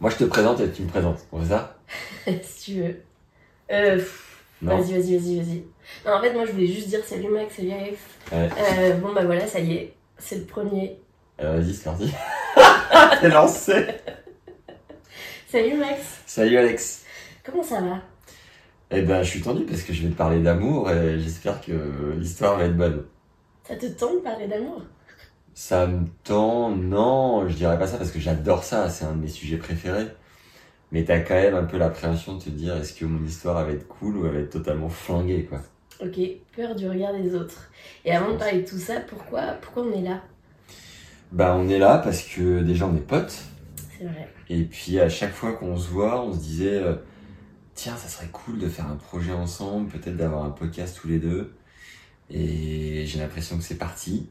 Moi, je te présente et tu me présentes. On fait ça si tu veux. Euh, pff, Non. vas-y, vas-y, vas-y, vas-y. Non, en fait, moi, je voulais juste dire salut Max, salut Alex. Ouais. Euh, bon, bah voilà, ça y est. C'est le premier. Alors, vas-y, c'est parti. T'es lancé. Salut Max. Salut Alex. Comment ça va? Eh ben, je suis tendu parce que je vais te parler d'amour et j'espère que l'histoire va être bonne. Ça te tente de parler d'amour? Ça me tend, non, je dirais pas ça parce que j'adore ça, c'est un de mes sujets préférés. Mais t'as quand même un peu l'appréhension de te dire est-ce que mon histoire va être cool ou elle va être totalement flinguée, quoi? Ok, peur du regard des autres. Et avant de parler de tout ça, pourquoi, pourquoi on est là? Bah, on est là parce que déjà on est potes. C'est vrai. Et puis à chaque fois qu'on se voit, on se disait euh, tiens, ça serait cool de faire un projet ensemble, peut-être d'avoir un podcast tous les deux. Et j'ai l'impression que c'est parti.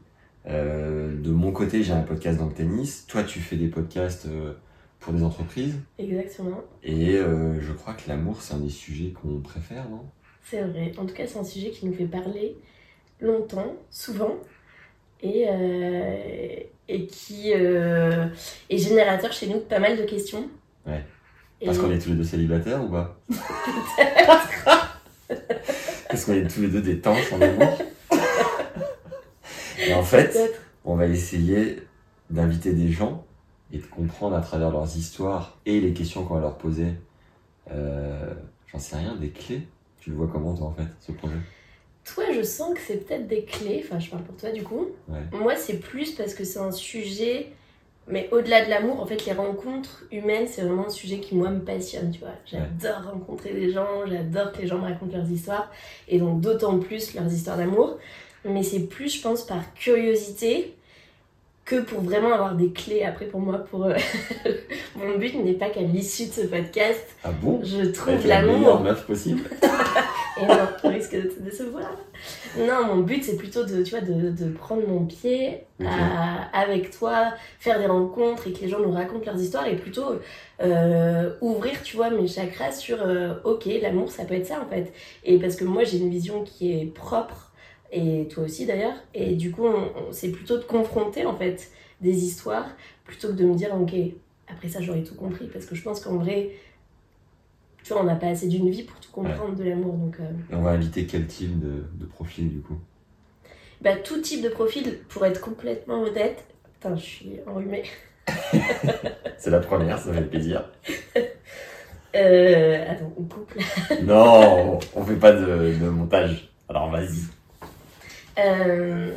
Euh, de mon côté, j'ai un podcast dans le tennis. Toi, tu fais des podcasts euh, pour des entreprises. Exactement. Et euh, je crois que l'amour, c'est un des sujets qu'on préfère, non? C'est vrai. En tout cas, c'est un sujet qui nous fait parler longtemps, souvent, et, et qui est générateur chez nous de pas mal de questions. Ouais. Et- Parce qu'on est tous les deux célibataires ou pas? Parce qu'on est tous les deux des tanches en amour. Et en fait, on va essayer d'inviter des gens et de comprendre à travers leurs histoires et les questions qu'on va leur poser, euh, j'en sais rien, des clés? Tu le vois comment toi en fait, ce projet? Toi, je sens que c'est peut-être des clés, enfin je parle pour toi du coup. Ouais. Moi, c'est plus parce que c'est un sujet, mais au-delà de l'amour, en fait, les rencontres humaines, c'est vraiment un sujet qui, moi, me passionne, tu vois. J'adore rencontrer des gens, j'adore que les gens me racontent leurs histoires, et donc d'autant plus leurs histoires d'amour. Mais c'est plus, je pense, par curiosité que pour vraiment avoir des clés après pour moi. Pour euh, Mon but n'est pas qu'à l'issue de ce podcast, Ah bon? je trouve la l'amour meuf possible. et non, on risque de te décevoir. Non, mon but c'est plutôt de, tu vois, de, de prendre mon pied à- avec toi, faire des rencontres et que les gens nous racontent leurs histoires et plutôt euh, ouvrir, tu vois, mes chakras sur euh, ok, l'amour ça peut être ça en fait. Et parce que moi j'ai une vision qui est propre et toi aussi d'ailleurs. Et du coup, on- on- c'est plutôt de confronter en fait des histoires plutôt que de me dire ok, après ça j'aurais tout compris parce que je pense qu'en vrai. Tu vois, on n'a pas assez d'une vie pour tout comprendre de l'amour, donc euh, Et on va inviter quel type de, de profil du coup? Bah, tout type de profil, pour être complètement honnête. Putain, je suis enrhumée. C'est la première, ça fait plaisir. Euh, attends, on coupe là. Non, on fait pas de, de montage. Alors vas-y. Euh,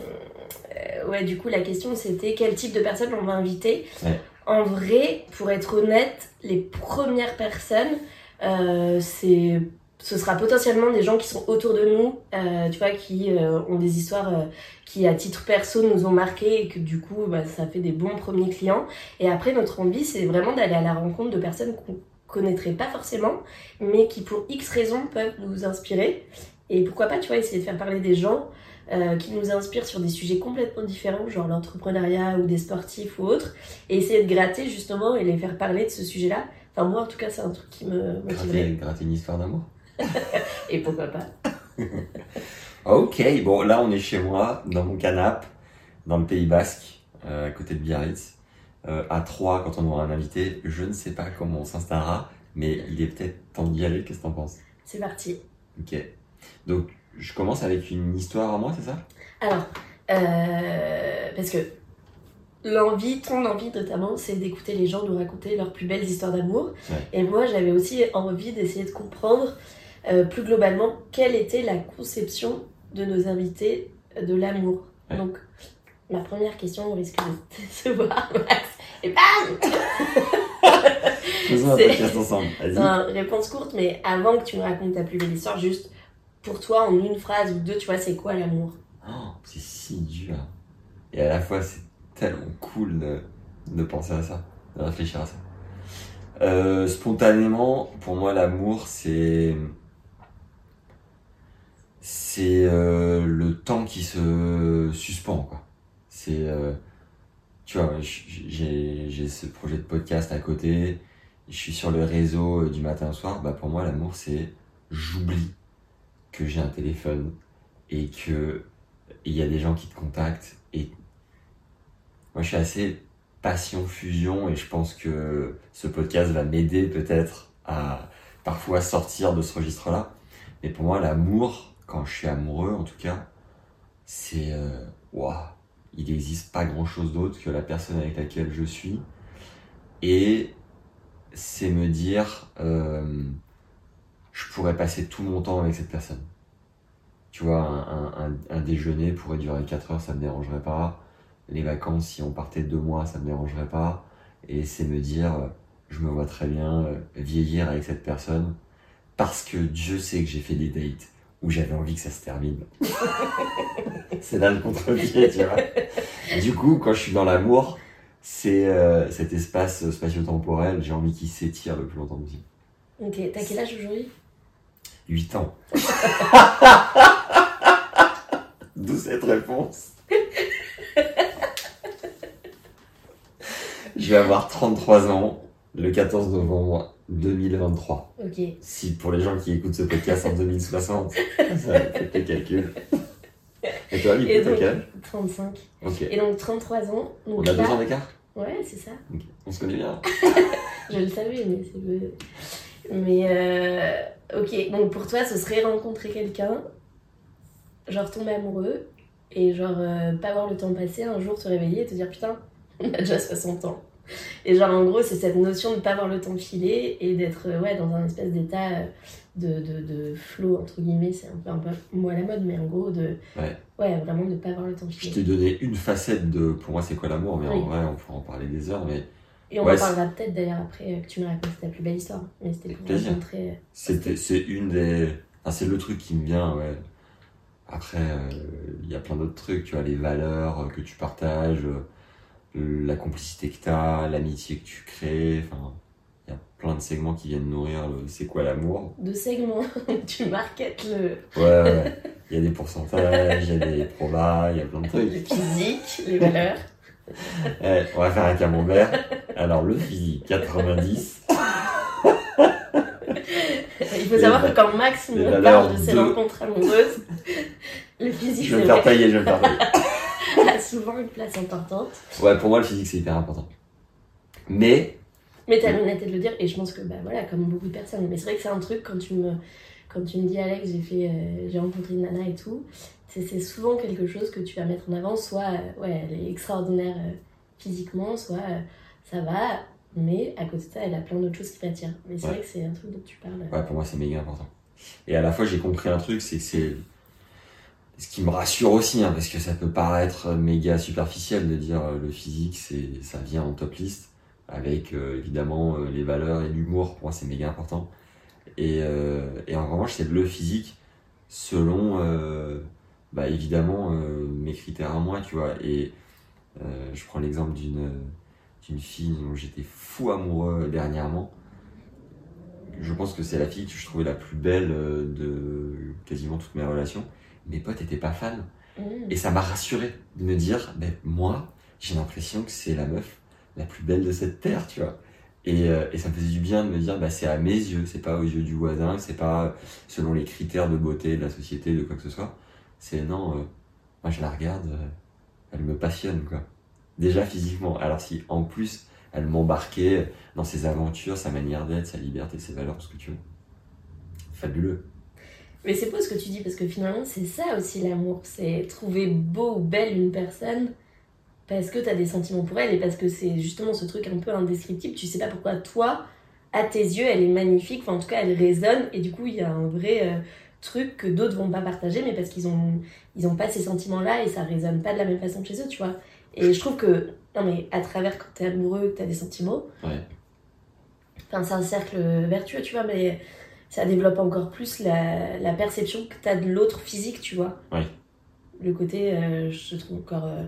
ouais, du coup, la question c'était quel type de personnes on va inviter. Ouais. En vrai, pour être honnête, les premières personnes, euh, c'est. Ce sera potentiellement des gens qui sont autour de nous, euh, tu vois, qui euh, ont des histoires euh, qui, à titre perso, nous ont marqué et que du coup, bah, ça fait des bons premiers clients. Et après, notre envie, c'est vraiment d'aller à la rencontre de personnes qu'on connaîtrait pas forcément, mais qui, pour X raisons, peuvent nous inspirer. Et pourquoi pas, tu vois, essayer de faire parler des gens euh, qui nous inspirent sur des sujets complètement différents, genre l'entrepreneuriat ou des sportifs ou autres, et essayer de gratter justement et les faire parler de ce sujet-là. Enfin, moi, en tout cas, c'est un truc qui me motiverait. Gratter, gratter une histoire d'amour. Et pourquoi pas Ok, bon là on est chez moi, dans mon canapé, dans le Pays Basque, euh, à côté de Biarritz. Euh, à 3 quand on aura un invité, je ne sais pas comment on s'installera, mais il est peut-être temps d'y aller, qu'est-ce que t'en penses? C'est parti. Ok. Donc je commence avec une histoire à moi, c'est ça? Alors, euh, parce que l'envie, ton envie notamment, c'est d'écouter les gens nous raconter leurs plus belles histoires d'amour. Ouais. Et moi, j'avais aussi envie d'essayer de comprendre euh, plus globalement quelle était la conception de nos invités de l'amour. Ouais. Donc, ma première question risque de te décevoir, Max. Et bam Faisons un podcast ensemble, vas-y. Réponse courte, mais avant que tu me racontes ta plus belle histoire, juste pour toi, en une phrase ou deux, tu vois, c'est quoi l'amour? Oh, c'est si dur. Et à la fois, c'est tellement cool de, penser à ça, de réfléchir à ça. Euh, spontanément, pour moi, l'amour, c'est. C'est euh, le temps qui se suspend, quoi. C'est. euh, tu vois, j'ai ce projet de podcast à côté, je suis sur le réseau du matin au soir. Bah, pour moi, l'amour, c'est j'oublie que j'ai un téléphone et que il y a des gens qui te contactent et moi je suis assez passion fusion et je pense que ce podcast va m'aider peut-être à parfois sortir de ce registre-là. Mais pour moi, l'amour, quand je suis amoureux en tout cas, c'est waouh, il n'existe pas grand-chose d'autre que la personne avec laquelle je suis et c'est me dire euh, je pourrais passer tout mon temps avec cette personne. Tu vois, un, un, un déjeuner pourrait durer 4 heures, ça me dérangerait pas. Les vacances, si on partait deux mois, ça me dérangerait pas. Et c'est me dire, je me vois très bien euh, vieillir avec cette personne parce que Dieu sait que j'ai fait des dates où j'avais envie que ça se termine. c'est là le contre-pied, tu vois. Du coup, quand je suis dans l'amour, c'est euh, cet espace spatio-temporel, j'ai envie qu'il s'étire le plus longtemps possible. Ok, t'as quel âge aujourd'hui? 8 ans. D'où cette réponse Je vais avoir 33 ans le 14 novembre 2023. Ok. Si pour les gens qui écoutent ce podcast en 2060, ça fait tes calculs. Et toi, Nico, t'as quel âge 35. Ok. Et donc 33 ans. Donc On a deux ans d'écart Ouais, c'est ça. On se connaît bien. Je le savais, mais c'est peu. Mais euh, ok, donc pour toi, ce serait rencontrer quelqu'un, genre tomber amoureux, et genre euh, pas voir le temps passer, un jour te réveiller et te dire putain, on a déjà 60 ans. Et genre en gros, c'est cette notion de pas voir le temps filer et d'être euh, ouais, dans un espèce d'état de, de, de flow, entre guillemets, c'est un peu un peu mot à la mode, mais en gros, de Ouais. ouais vraiment de pas voir le temps Je filer. t'ai donné une facette de pour moi c'est quoi l'amour, mais en vrai on pourra en parler des heures. Mais Et on Ouais, en parlera peut-être d'ailleurs après euh, que tu me racontes ta plus belle histoire. Mais c'était pour rencontrer. euh, C'était, c'est une des. enfin, c'est le truc qui me vient, ouais. Après, euh, il y a plein d'autres trucs, tu vois, les valeurs que tu partages, euh, la complicité que tu as, l'amitié que tu crées. Enfin, il y a plein de segments qui viennent nourrir le c'est quoi l'amour. de segments. tu marketes le, Ouais, ouais. Il y a des pourcentages, il y a des probas, il y a plein de le trucs. physique, les valeurs. Eh, on va faire un camembert. Alors, le physique, 90. Il faut savoir que quand Max me parle de ses de- rencontres amoureuses, le physique Je vais me faire tailler, je vais me faire tailler. a souvent une place importante. Ouais, pour moi, le physique, c'est hyper important. Mais, Mais t'as l'honnêteté de le dire, et je pense que, bah voilà, comme beaucoup de personnes. Mais c'est vrai que c'est un truc, quand tu me, quand tu me dis, Alex, j'ai fait, euh, j'ai rencontré une nana et tout, c'est souvent quelque chose que tu vas mettre en avant, soit, euh, ouais, elle est extraordinaire euh, physiquement, soit ça va, mais à côté de ça, elle a plein d'autres choses qui t'attirent. Mais c'est Ouais. vrai que c'est un truc dont tu parles. Ouais, pour moi, c'est méga important. Et à la fois, j'ai compris un truc, c'est ce qui me rassure aussi, hein, parce que ça peut paraître méga superficiel de dire le physique, c'est ça vient en top list, avec évidemment les valeurs et l'humour. Pour moi, c'est méga important. Et, euh, et en revanche, c'est le physique selon, euh, bah, évidemment, euh, mes critères à moi, tu vois. Et je prends l'exemple d'une d'une fille dont j'étais fou amoureux dernièrement je pense que c'est la fille que je trouvais la plus belle de quasiment toutes mes relations. Mes potes étaient pas fans. mmh. Et ça m'a rassuré de me dire, ben, moi, j'ai l'impression que c'est la meuf la plus belle de cette terre, tu vois. Et, euh, et ça me faisait du bien de me dire, bah, c'est à mes yeux, c'est pas aux yeux du voisin, c'est pas selon les critères de beauté de la société, de quoi que ce soit. C'est non, euh, moi je la regarde, euh, elle me passionne, quoi. Déjà physiquement. Alors si en plus elle m'embarquait dans ses aventures, sa manière d'être, sa liberté, ses valeurs, tout ce que tu veux. Fabuleux. Mais c'est beau ce que tu dis, parce que finalement, c'est ça aussi l'amour. C'est trouver beau ou belle une personne parce que t'as des sentiments pour elle et parce que c'est justement ce truc un peu indescriptible. Tu sais pas pourquoi toi, à tes yeux, elle est magnifique. Enfin, en tout cas, elle résonne. Et du coup, il y a un vrai euh, truc que d'autres vont pas partager, mais parce qu'ils ont, ils ont pas ces sentiments-là et ça résonne pas de la même façon chez eux, tu vois. Et je trouve que, non mais à travers quand t'es amoureux, que t'as des sentiments, Ouais. enfin, c'est un cercle vertueux, tu vois, mais ça développe encore plus la, la perception que t'as de l'autre physique, tu vois. Le côté, euh, je trouve encore, euh,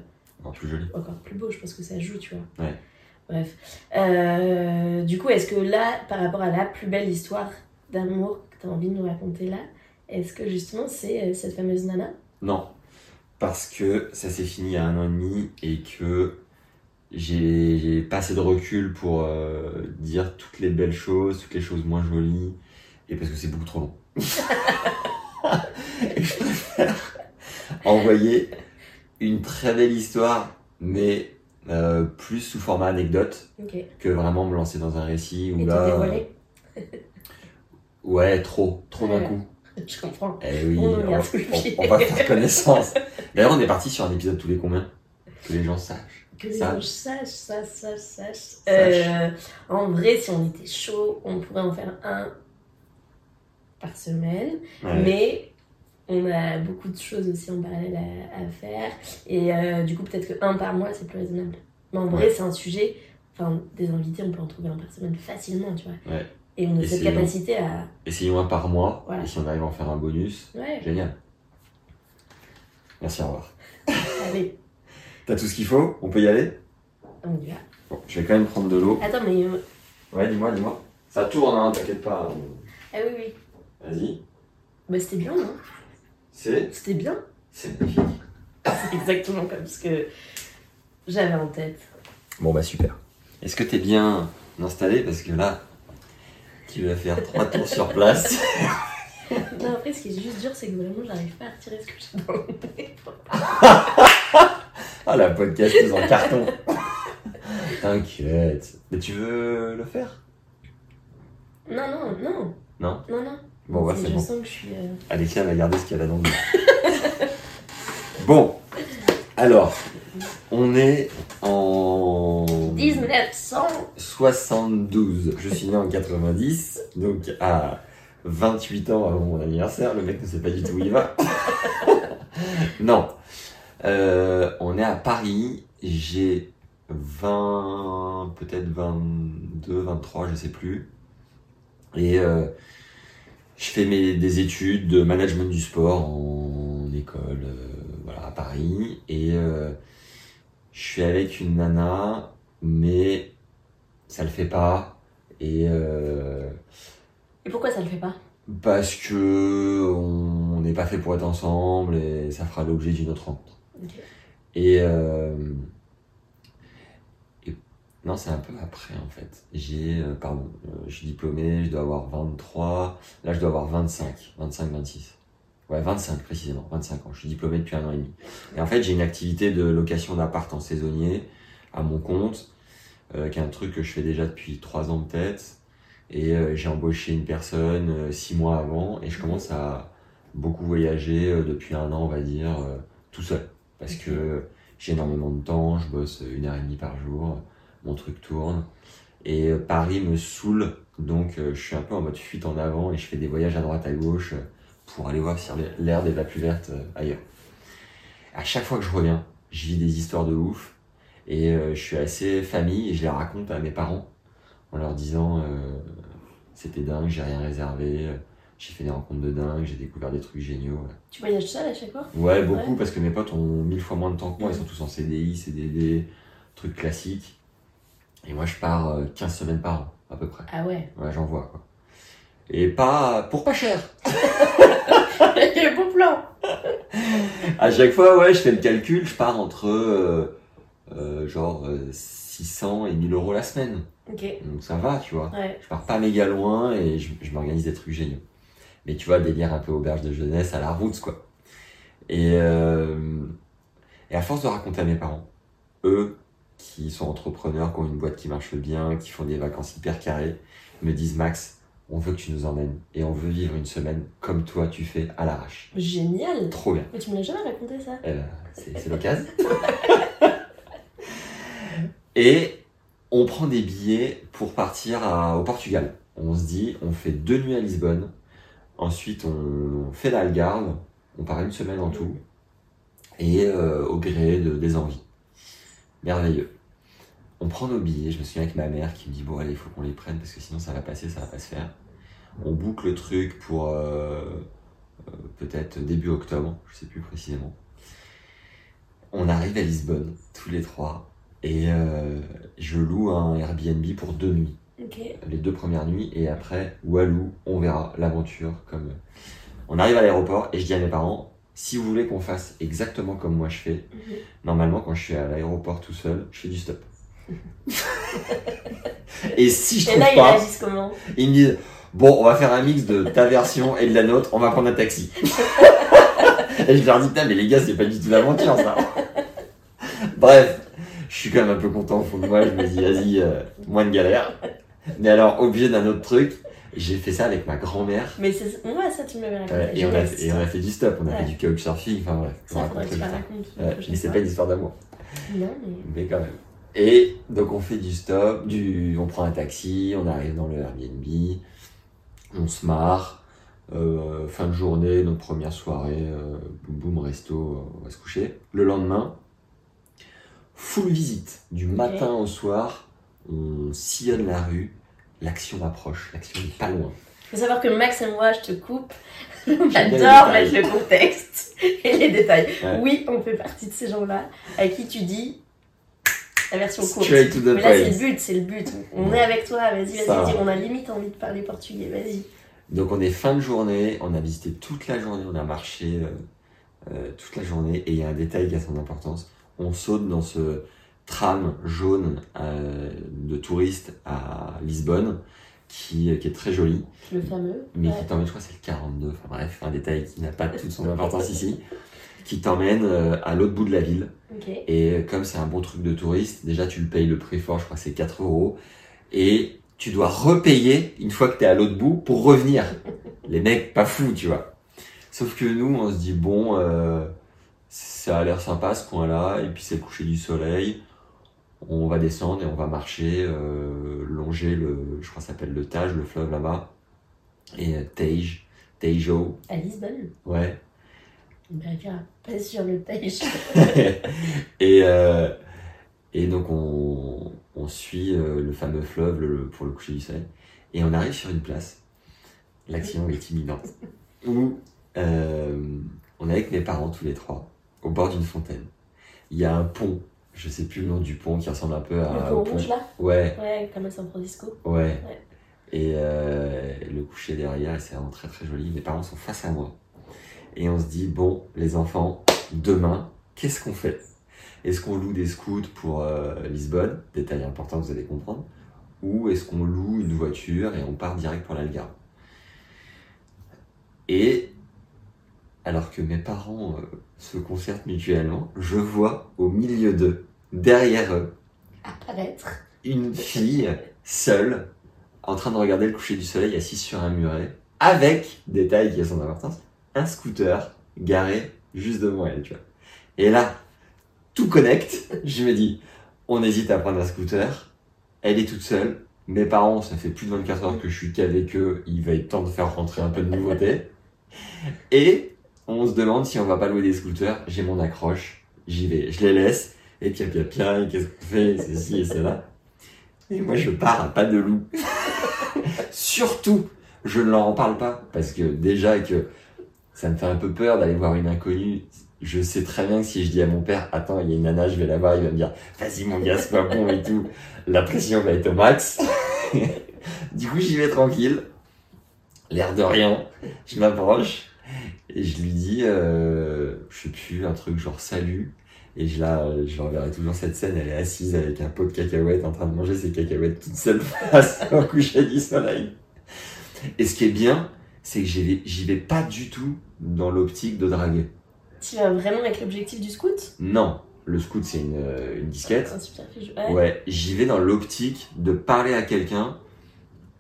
Encore plus joli. encore plus beau, je pense que ça joue, tu vois. Ouais. Bref. Euh, du coup, est-ce que là, par rapport à la plus belle histoire d'amour que t'as envie de nous raconter là, est-ce que justement c'est euh, cette fameuse nana? Non, parce que ça s'est fini il y a un an et demi et que j'ai j'ai pas assez de recul pour euh, dire toutes les belles choses, toutes les choses moins jolies, et parce que c'est beaucoup trop long. et je préfère envoyer une très belle histoire, mais euh, plus sous format anecdote que vraiment me lancer dans un récit où Et là. dévoiler Ouais, trop, trop d'un coup. Je comprends. Eh oui, On va, on- on faire connaissance. D'ailleurs, on est parti sur un épisode tous les combien? Que les gens sachent. Que les gens sachent, sachent, sachent, sachent. Euh, en vrai, si on était chaud, on pourrait en faire un par semaine. Ouais. Mais on a beaucoup de choses aussi en parallèle à, à faire. Et euh, du coup, peut-être que un par mois, c'est plus raisonnable. Mais en vrai, c'est un sujet. Enfin, des invités, on peut en trouver un par semaine facilement, tu vois. Ouais. Et on a Et cette capacité à. Essayons un par mois. Voilà. Et si on arrive à en faire un bonus, Ouais, génial. Merci, au revoir. allez, T'as tout ce qu'il faut? On peut y aller? On y va. Bon, je vais quand même prendre de l'eau. Attends, mais. euh, Ouais, dis-moi, dis-moi. Ça tourne, hein, t'inquiète pas. Ah oui, oui. Vas-y. Bah, c'était bien, non? C'est C'était bien. C'est magnifique. C'est exactement comme ce que j'avais en tête. Bon, bah super. Est-ce que t'es bien installé? Parce que là, tu vas faire trois tours sur place. Non, après, ce qui est juste dur, c'est que vraiment, j'arrive pas à retirer ce que j'ai dans le nez. Ah, la podcasteuse en carton. T'inquiète. Mais tu veux le faire? Non, non, non. Non? Non, non. Bon, ouais, c'est je bon. sens que je suis. euh, Alexia va garder ce qu'il y a dans le. Bon, alors, on est en 1900 72. Je suis né en 90, donc à 28 ans avant mon anniversaire. Le mec ne sait pas du tout où il va. non. Euh, on est à Paris. J'ai 20, peut-être 22, 23, je sais plus. Et euh, je fais mes, des études de management du sport en école, euh, voilà, à Paris. Et euh, je suis avec une nana, mais ça le fait pas. Et euh, Et pourquoi ça le fait pas? parce que on n'est pas fait pour être ensemble et ça fera l'objet d'une autre rencontre. Euh, et- non, c'est un peu après en fait. J'ai, euh, pardon, euh, je suis diplômé, je dois avoir 23, là je dois avoir 25, 25, 26. Ouais, 25 précisément, 25 ans. Je suis diplômé depuis un an et demi. Et en fait, j'ai une activité de location d'appart en saisonnier à mon compte, euh, qui est un truc que je fais déjà depuis 3 ans peut-être. Et j'ai embauché une personne euh, six mois avant et je commence à beaucoup voyager depuis un an, on va dire, tout seul. Parce que j'ai énormément de temps, je bosse une heure et demie par jour, mon truc tourne. Et euh, Paris me saoule, donc euh, je suis un peu en mode fuite en avant et je fais des voyages à droite à gauche euh, pour aller voir si l'herbe est la plus verte ailleurs. À chaque fois que je reviens, je vis des histoires de ouf et je suis assez famille et je les raconte à mes parents en leur disant euh, c'était dingue, j'ai rien réservé, j'ai fait des rencontres de dingue, j'ai découvert des trucs géniaux. ouais. Tu voyages seul à chaque fois? Ouais, beaucoup, parce que mes potes ont mille fois moins de temps que moi. Ils sont tous en CDI, CDD, trucs classiques. Et moi, je pars euh, 15 semaines par an, à peu près. Ah ouais. Ouais, j'en vois, quoi. Et pas, pour pas cher. Quel beau plan À chaque fois, ouais, je fais le calcul, je pars entre, euh, euh, genre, euh, 600 et 1000 euros la semaine. Ok. Donc ça va, tu vois. Ouais. Je pars pas méga loin et je, je m'organise des trucs géniaux. Mais tu vois, délire un peu auberge de jeunesse à la route, quoi. Et, euh, et à force de raconter à mes parents, eux, qui sont entrepreneurs, qui ont une boîte qui marche bien, qui font des vacances hyper carrées, me disent Max, on veut que tu nous emmènes et on veut vivre une semaine comme toi tu fais à l'arrache. Génial Trop bien. Mais tu me l'as jamais raconté ça Eh ben, c'est l'occasion. Et on prend des billets pour partir à- au Portugal. On se dit, on fait deux nuits à Lisbonne. Ensuite, on fait l'Algarve. On part une semaine en tout. Et euh, au gré de, des envies. Merveilleux. On prend nos billets. Je me souviens avec ma mère qui me dit, bon, allez, il faut qu'on les prenne parce que sinon ça va passer, ça va pas se faire. On boucle le truc pour euh, euh, peut-être début octobre, je sais plus précisément. On arrive à Lisbonne, tous les trois, et euh, je loue un Airbnb pour deux nuits, les deux premières nuits, et après, Walou, on verra l'aventure. Comme on arrive à l'aéroport et je dis à mes parents, si vous voulez qu'on fasse exactement comme moi je fais, Mhm. normalement quand je suis à l'aéroport tout seul, je fais du stop. et si je Et trouve là, ils pas, réagissent comment ils me disent Bon, on va faire un mix de ta version et de la nôtre, on va prendre un taxi. et je leur dis Putain, mais les gars, c'est pas du tout l'aventure ça. Bref, je Je suis quand même un peu content au fond de moi. Je me dis, vas-y, euh, moins de galère. Mais alors, obligé d'un autre truc, j'ai fait ça avec ma grand-mère. Mais c'est moi, ça, tu m'avais raconté. Ouais, et, on a, et on a fait du stop, on a Ouais. fait du couchsurfing, enfin bref. Ça, faudrait que tu la racontes. Ouais, mais c'est pas une histoire d'amour. Non, mais. Mais quand même. Et donc on fait du stop, du, on prend un taxi, on arrive dans le Airbnb, on se marre. euh, fin de journée, notre première soirée, euh, boum boum, resto, euh, on va se coucher. Le lendemain, full visite. Du matin au soir, on sillonne la rue, l'action approche, l'action est pas loin. Faut savoir que Max et moi, je te coupe. bien On les adore détails. mettre le contexte et les détails. Ouais. Oui, on fait partie de ces gens-là à qui tu dis la version courte. Mais là, c'est le but, c'est le but. On est avec toi, vas-y, vas-y. On a limite envie de parler portugais, vas-y. Donc on est fin de journée, on a visité toute la journée, on a marché euh, euh, toute la journée et il y a un détail qui a son importance. On saute dans ce tram jaune euh, de touristes à Lisbonne qui, qui est très joli, Le fameux. mais Ouais. qui t'emmène, je crois que c'est le 42, enfin bref, un détail qui n'a pas toute son importance ici, qui t'emmène euh, à l'autre bout de la ville. Et comme c'est un bon truc de touriste, déjà tu le payes le prix fort, je crois que c'est 4 euros. Et tu dois repayer une fois que t'es à l'autre bout pour revenir. Les mecs, pas fous, tu vois. Sauf que nous, on se dit, bon, euh, ça a l'air sympa ce coin-là, et puis c'est le coucher du soleil. On va descendre et on va marcher, euh, longer le, je crois que ça s'appelle le Tage, le fleuve là-bas. Et euh, Tage, Tejo, À Lisbonne. ouais. On vérifiera pas sur le page. et, euh, et donc on, on suit euh, le fameux fleuve le- pour le coucher du soleil. Et on arrive sur une place. L'action est imminente. Où on est avec mes parents tous les trois, au bord d'une fontaine. Il y a un pont, je sais plus le nom du pont, qui ressemble un peu à. Le pont rouge là Ouais, Ouais, comme à San Francisco. ouais. Ouais. Et euh, le coucher derrière, c'est vraiment très très joli. Mes parents sont face à moi. Et on se dit, bon, les enfants, demain, qu'est-ce qu'on fait? Est-ce qu'on loue des scouts pour euh, Lisbonne? Détail important, vous allez comprendre. Ou est-ce qu'on loue une voiture et on part direct pour l'Algarve? Et alors que mes parents euh, se concertent mutuellement, je vois au milieu d'eux, derrière eux, Apparaître. une fille seule en train de regarder le coucher du soleil assise sur un muret avec, détail qui a son importance, un scooter garé juste devant elle, tu vois. Et là, tout connecte. Je me dis, on hésite à prendre un scooter. Elle est toute seule. Mes parents, ça fait plus de 24 heures que je suis qu'avec eux. Il va être temps de faire rentrer un peu de nouveauté. Et on se demande si on va pas louer des scooters. J'ai mon accroche. J'y vais. Je les laisse. Et pia pia pia. Et qu'est-ce qu'on fait? Ceci et cela. Et moi, je pars à pas de loup. Surtout, je ne leur en parle pas. Parce que déjà que ça me fait un peu peur d'aller voir une inconnue. Je sais très bien que si je dis à mon père, attends, il y a une nana, je vais la voir, il va me dire, vas-y mon gars, c'est pas bon et tout. La pression va être au max. du coup, j'y vais tranquille. L'air de rien. Je m'approche. Et je lui dis, euh, je sais plus, un truc genre salut. Et je la, je reverrai toujours cette scène, elle est assise avec un pot de cacahuètes en train de manger ses cacahuètes toute seule face au coucher du soleil. Et ce qui est bien, c'est que j'y vais, j'y vais pas du tout dans l'optique de draguer. Tu vas vraiment avec l'objectif du scout? Non, le scout c'est une, euh, une disquette. Un. Ouais. Ouais, j'y vais dans l'optique de parler à quelqu'un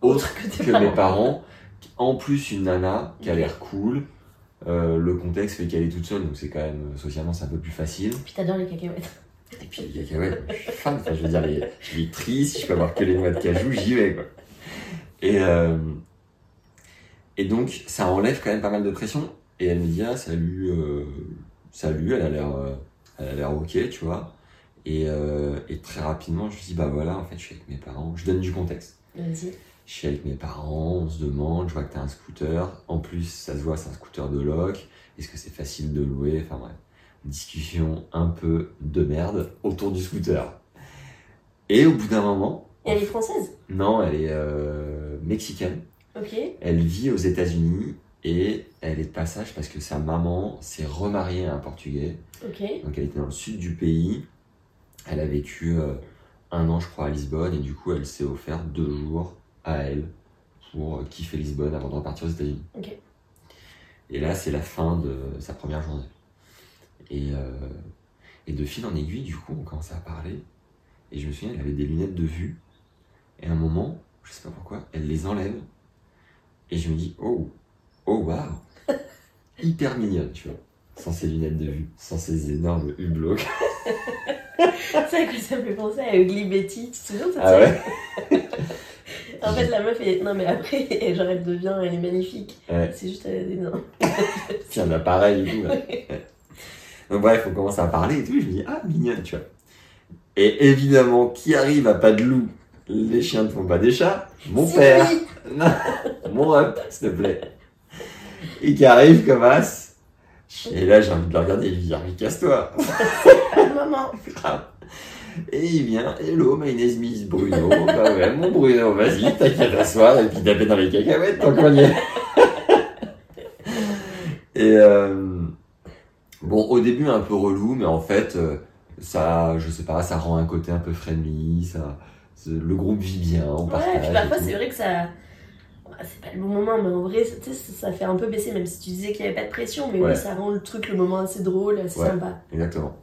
autre que que parents. mes parents. En plus, une nana qui a l'air cool. Euh, le contexte fait qu'elle est toute seule, donc c'est quand même euh, socialement c'est un peu plus facile. Puis t'adores les cacahuètes. Et puis les cacahuètes, je suis fan. Enfin, je veux dire, les, je les trie, si je peux avoir que les noix de cajou, j'y vais quoi. Et euh, et donc ça enlève quand même pas mal de pression. Et elle me dit ah salut, euh, salut, elle a l'air, elle a l'air ok, tu vois. Et, et très rapidement, je lui dis bah voilà, en fait, je suis avec mes parents. Je donne du contexte. Vas-y. Je suis avec mes parents, on se demande, je vois que t'as un scooter. En plus, ça se voit, c'est un scooter de loc. Est-ce que c'est facile de louer? Enfin bref, discussion un peu de merde autour du scooter. Et au bout d'un moment, Et elle est française? non, elle est euh, mexicaine. Ok. Elle vit aux États-Unis et elle est de passage parce que sa maman s'est remariée à un Portugais. Ok. Donc elle était dans le sud du pays. Elle a vécu euh, un an, je crois, à Lisbonne et du coup, elle s'est offert deux jours à elle pour euh, kiffer Lisbonne avant de repartir aux États-Unis. Et là, c'est la fin de sa première journée. Et, euh, et de fil en aiguille, du coup, on commençait à parler. Et je me souviens, elle avait des lunettes de vue. Et à un moment, je sais pas pourquoi, elle les enlève. Et je me dis, oh, oh waouh, hyper mignonne, tu vois. Sans ses lunettes de vue, sans ses énormes hublots. C'est vrai que ça me fait penser à Ugly Betty, tu te souviens de cette Ah ouais? En fait, la meuf, est... non mais après, elle, genre, elle devient, elle est magnifique. Ouais. C'est juste, elle des nains. Puis un appareil et tout. Là. Ouais. Donc bref, on commence à parler et tout. Je me dis, ah, mignonne, tu vois. Et évidemment, qui arrive à pas de loup? Les chiens ne font pas des chats. Mon père. Non, mon up, s'il te plaît. Et qui arrive comme as. Et là, j'ai envie de le regarder et lui dire, mais casse-toi. Maman. Grave. Et il vient, hello, my name is Bruno. bah ouais, mon Bruno, vas-y, t'inquiète à soir, et puis taper dans les cacahuètes tant qu'on y est. et euh, bon, au début, un peu relou, mais en fait, euh, ça, je sais pas, ça rend un côté un peu friendly, ça, le groupe vit bien, on Ouais, partage. puis et parfois, tout. c'est vrai que ça. Ouais, C'est pas le bon moment, mais en vrai, ça- ça ça fait un peu baisser, même si tu disais qu'il n'y avait pas de pression, mais Ouais. oui, ça rend le truc, le moment assez drôle, assez Ouais. sympa. Exactement.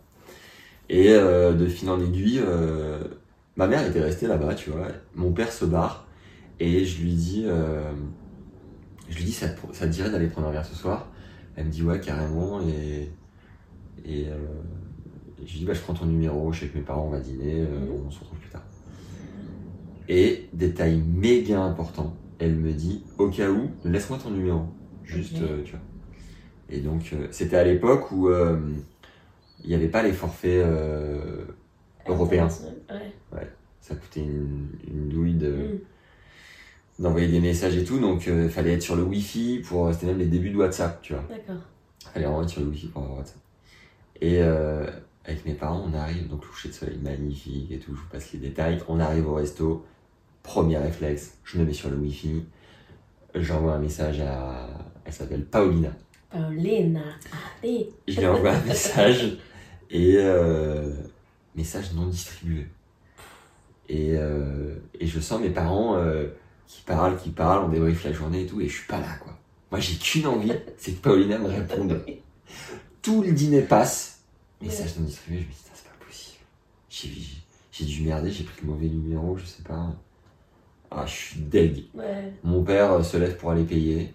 Et euh, de fil en aiguille, euh, ma mère était restée là-bas, tu vois. Mon père se barre et je lui dis, euh, je lui dis, ça te, ça te dirait d'aller prendre un verre ce soir? Elle me dit ouais carrément et et je lui dis bah je prends ton numéro, je sais que mes parents on va dîner, Mhm. on se retrouve plus tard. Et détail méga important, elle me dit au cas où laisse-moi ton numéro, juste tu vois. Et donc c'était à l'époque où il n'y avait pas les forfaits euh, européens. Ouais. Ça coûtait une, une douille de, Mm. d'envoyer des messages et tout, donc il fallait être sur le Wi-Fi pour. C'était même les débuts de WhatsApp, tu vois. D'accord. Fallait vraiment être sur le Wi-Fi pour avoir WhatsApp. Et euh, avec mes parents, on arrive, donc coucher de soleil magnifique et tout, je vous passe les détails. On arrive au resto, premier réflexe, je me mets sur le Wi-Fi, j'envoie un message à. Elle s'appelle Paulina. Paulina. Allez. Je lui envoie un message et euh, message non distribué. Et, euh, et je sens mes parents euh, qui parlent, qui parlent, on débriefe la journée et tout, et je suis pas là quoi. Moi j'ai qu'une envie, c'est que Paulina me réponde. Tout le dîner passe, message non distribué, je me dis, c'est pas possible. J'ai, dû merder, j'ai pris le mauvais numéro, je sais pas. Ah, je suis deg. Ouais. Mon père euh, se lève pour aller payer.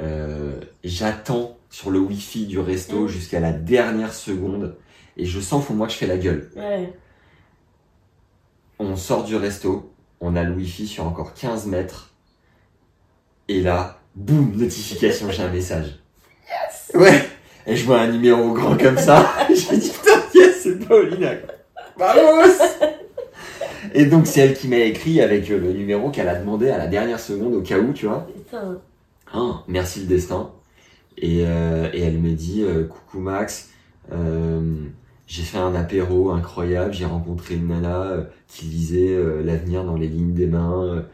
Euh, J'attends sur le wifi du resto Mm. jusqu'à la dernière seconde et je sens au fond de moi que je fais la gueule. Ouais. On sort du resto, on a le wifi sur encore 15 mètres et là, boum, notification, j'ai un message. Ouais, et je vois un numéro grand comme ça. je me dis putain, yes, c'est Paulina. Vamos Et donc c'est elle qui m'a écrit avec le numéro qu'elle a demandé à la dernière seconde au cas où, tu vois. Putain. Ah, merci le destin. Et, euh, et elle me dit euh, coucou Max, euh, j'ai fait un apéro incroyable, j'ai rencontré une nana qui lisait l'avenir dans les lignes des mains.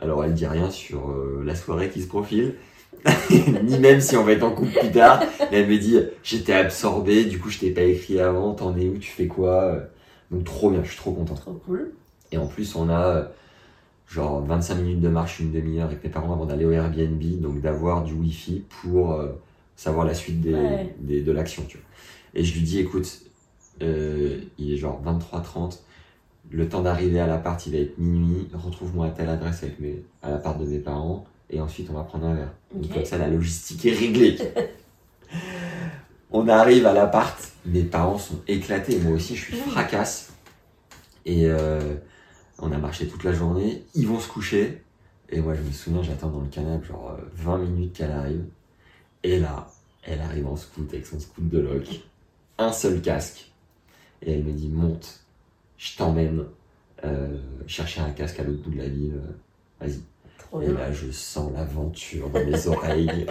alors elle dit rien sur la soirée qui se profile, ni même si on va être en couple plus tard. Mais elle me dit j'étais absorbé, du coup je t'ai pas écrit avant, t'en es où, tu fais quoi? Donc trop bien, je suis trop content. Trop cool. Et en plus, on a genre 25 minutes de marche, une demi-heure avec mes parents avant d'aller au Airbnb, donc d'avoir du Wi-Fi pour euh, savoir la suite des, Ouais. des- de l'action, tu vois. Et je lui dis, écoute, euh, il est genre 23h30, le temps d'arriver à l'appart, il va être minuit, retrouve-moi à telle adresse avec mes, à l'appart de mes parents, et ensuite on va prendre un verre. Donc comme ça, la logistique est réglée. on arrive à l'appart, mes parents sont éclatés, moi aussi je suis fracasse. Et euh, on a marché toute la journée, ils vont se coucher. Et moi, je me souviens, j'attends dans le canapé genre euh, 20 minutes qu'elle arrive. Et là, elle arrive en scout avec son scout de loc. Un seul casque. Et elle me dit, monte, je t'emmène euh, chercher un casque à l'autre bout de la ville. Vas-y. Et là, je sens l'aventure dans mes oreilles.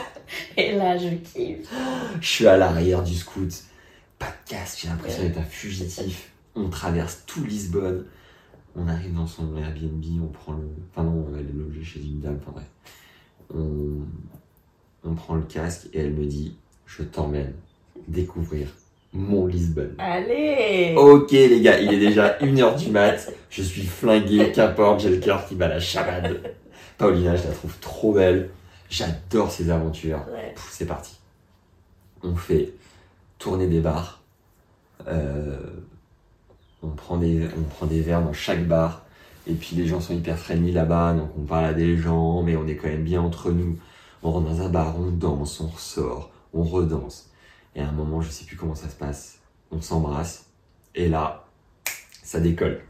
Et là, je kiffe. Je suis à l'arrière du scout. Pas de casque, j'ai l'impression d'être un fugitif. On traverse tout Lisbonne. On arrive dans son Airbnb, on prend le. Enfin non, elle est logée chez une dame, enfin bref. On, on prend le casque et elle me dit Je t'emmène découvrir mon Lisbonne. Allez Ok les gars, il est déjà 1h du mat, je suis flingué, qu'importe, j'ai le cœur qui bat la chamade. Paulina, je la trouve trop belle, j'adore ses aventures. Ouais. C'est parti. On fait tourner des bars. Euh, on prend des, on prend des verres dans chaque bar. Et puis les gens sont hyper friendly là-bas, donc on parle à des gens, mais on est quand même bien entre nous. On rentre dans un bar, on danse, on ressort, on redanse. Et à un moment, je sais plus comment ça se passe, on s'embrasse. Et là, ça décolle.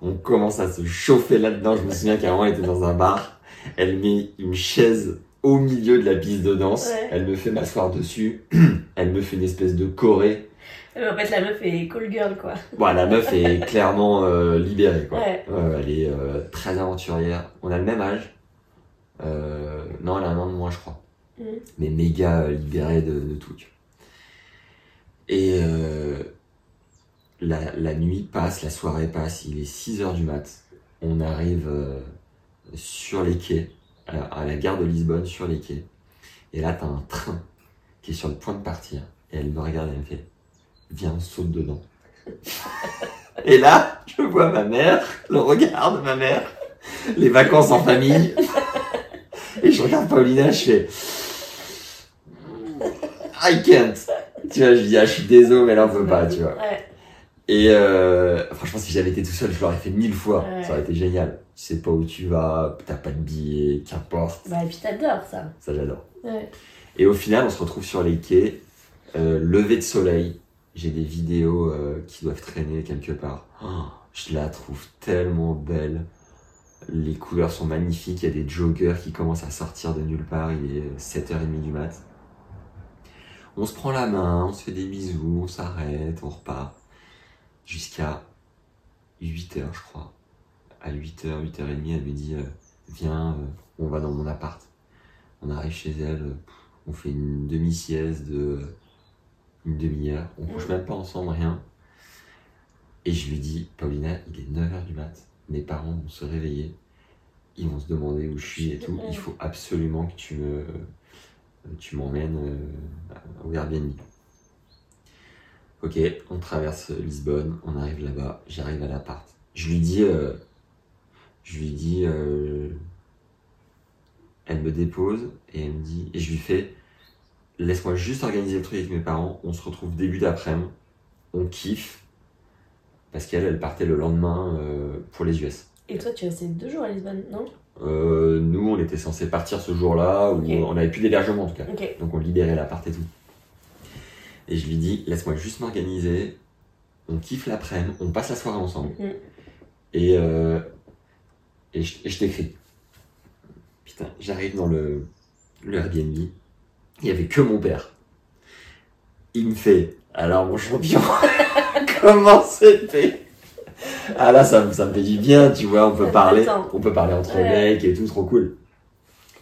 On commence à se chauffer là-dedans. Je me souviens moment, elle était dans un bar. Elle met une chaise au milieu de la piste de danse. Ouais. Elle me fait m'asseoir dessus. Elle me fait une espèce de choré. En fait, la meuf est call girl, quoi. Bon, la meuf est clairement euh, libérée, quoi. Ouais. Elle est euh, très aventurière. On a le même âge. Euh, non, elle a un an de moins, je crois. Mhm. Mais méga libérée de, de tout. Et la, la nuit passe, la soirée passe, il est 6 heures du mat. On arrive sur les quais, à, à la gare de Lisbonne, sur les quais. Et là, t'as un train qui est sur le point de partir. Et elle me regarde et elle me fait Viens, on saute dedans. et là, je vois ma mère, le regard de ma mère, les vacances en famille. Et je regarde Paulina, je fais I can't. Tu vois, je dis, ah, je suis désolé, mais là, on peut pas, tu vois. Ouais. Et euh, franchement, si j'avais été tout seul, je l'aurais fait mille fois. Ouais. Ça aurait été génial. Tu sais pas où tu vas, t'as pas de billet, qu'importe. Bah, et puis t'adores ça. Ça, j'adore. Ouais. Et au final, on se retrouve sur les quais, euh, lever de soleil. J'ai des vidéos euh, qui doivent traîner quelque part. Oh, je la trouve tellement belle. Les couleurs sont magnifiques. Il y a des joggers qui commencent à sortir de nulle part. Il est 7h30 du mat. On se prend la main, on se fait des bisous, on s'arrête, on repart. Jusqu'à 8h, je crois. À 8h, 8h30, elle me dit euh, Viens, euh, on va dans mon appart. On arrive chez elle, euh, on fait une demi-sieste de une demi-heure. On couche même pas ensemble, rien. Et je lui dis, Paulina, il est 9h du mat. Mes parents vont se réveiller. Ils vont se demander où je suis et tout. Il faut absolument que tu me, tu m'emmènes euh, au Airbnb. Ok, on traverse Lisbonne, on arrive là-bas, j'arrive à l'appart. Je lui dis, euh, je lui dis, euh, elle me dépose et elle me dit, et je lui fais, laisse-moi juste organiser le truc avec mes parents, on se retrouve début d'après-midi, on kiffe, parce qu'elle, elle partait le lendemain euh, pour les US. Et toi, tu es resté deux jours à Lisbonne, non? Euh, nous, on était censé partir ce jour-là, où on n'avait plus d'hébergement en tout cas. Donc on libérait l'appart et tout. Et je lui dis, laisse-moi juste m'organiser, on kiffe l'après-midi, on passe la soirée ensemble. Mhm. Et, euh, et je, je t'écris. Putain, j'arrive dans le, le Airbnb, il y avait que mon père. Il me fait, alors mon champion, comment c'était Ah là, ça, me- ça me fait du bien, tu vois, on peut parler, on peut parler entre Ouais. mecs et tout, trop cool.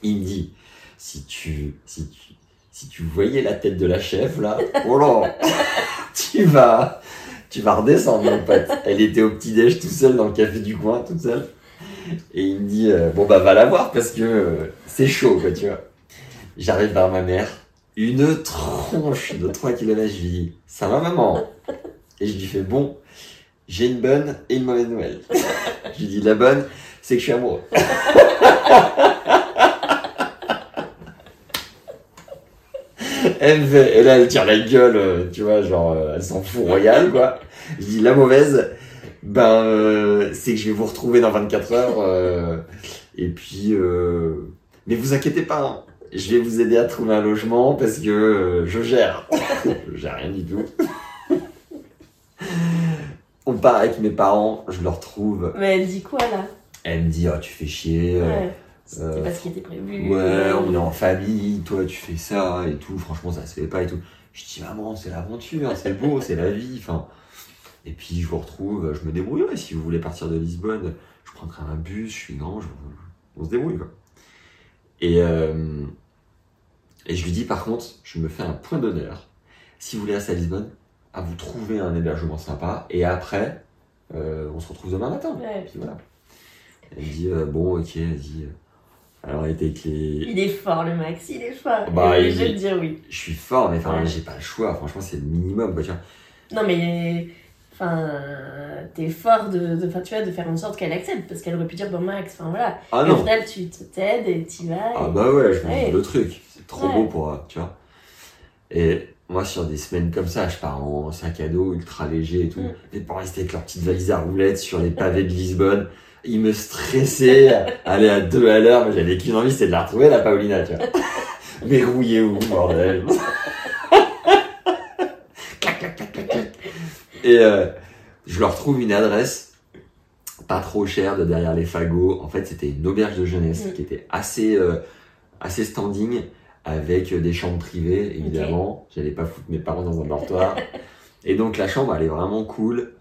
Il me dit, si tu, si tu, si tu voyais la tête de la chef là, oh là, tu vas, tu vas redescendre mon pote. Elle était au petit déj tout seul dans le café du coin, toute seule. Et il me dit, euh, bon bah va la voir parce que euh, c'est chaud quoi, tu vois. J'arrive vers ma mère, une tronche de 3 km, je lui dis, ça va maman? Et je lui fais, bon, j'ai une bonne et une mauvaise nouvelle. je lui dis, la bonne, c'est que je suis amoureux. Elle fait, et là elle tire la gueule, euh, tu vois, genre euh, elle s'en fout royal quoi. Je dis la mauvaise, ben euh, c'est que je vais vous retrouver dans 24 heures. et puis, euh, mais vous inquiétez pas, hein, je vais vous aider à trouver un logement parce que euh, je gère. je gère rien du tout. On part avec mes parents, je le retrouve. Mais elle dit quoi là? Elle me dit, oh, tu fais chier. euh, Ouais. C'était euh, pas ce qui était prévu. Ouais, on est en famille, toi tu fais ça et tout, franchement ça se fait pas et tout. Je dis maman, c'est l'aventure, c'est beau, c'est la vie, enfin. Et puis je vous retrouve, je me débrouille, ouais, si vous voulez partir de Lisbonne, je prendrai un bus, je suis grand, je- on se débrouille quoi. Et, euh, et je lui dis par contre, je me fais un point d'honneur, si vous voulez rester à Lisbonne, à vous trouver un hébergement sympa et après, euh, on se retrouve demain matin. Ouais. Et puis voilà. Elle me dit, euh, bon ok, vas-y. Alors elle était avec les, Il est fort le Max, il est fort. Bah, je vais te dire oui. je suis fort, mais enfin, Ouais. j'ai pas le choix. Franchement, c'est le minimum, quoi, tu vois. Non mais enfin t'es fort de, de, enfin, tu vois, de faire en sorte qu'elle accepte parce qu'elle aurait pu dire bon Max, enfin voilà. Ah Et au non. final tu t'aides et t'y vas. Ah bah ouais, je me Ouais. dis le truc. C'est trop Ouais. beau pour, tu vois. Et moi, sur des semaines comme ça, je pars en sac à dos ultra léger et tout. Mm. Les parents restaient avec leur petite valise à roulettes sur les pavés de Lisbonne. Ils me stressaient, aller à deux à l'heure. Moi, j'avais qu'une envie, c'était de la retrouver, la Paulina, tu vois. Mais rouillé où, bordel Et euh, je leur trouve une adresse pas trop chère de derrière les fagots. En fait, c'était une auberge de jeunesse Mm. qui était assez, euh, assez standing avec des chambres privées, évidemment. J'allais pas foutre mes parents dans un dortoir. Et donc, la chambre, elle est vraiment cool.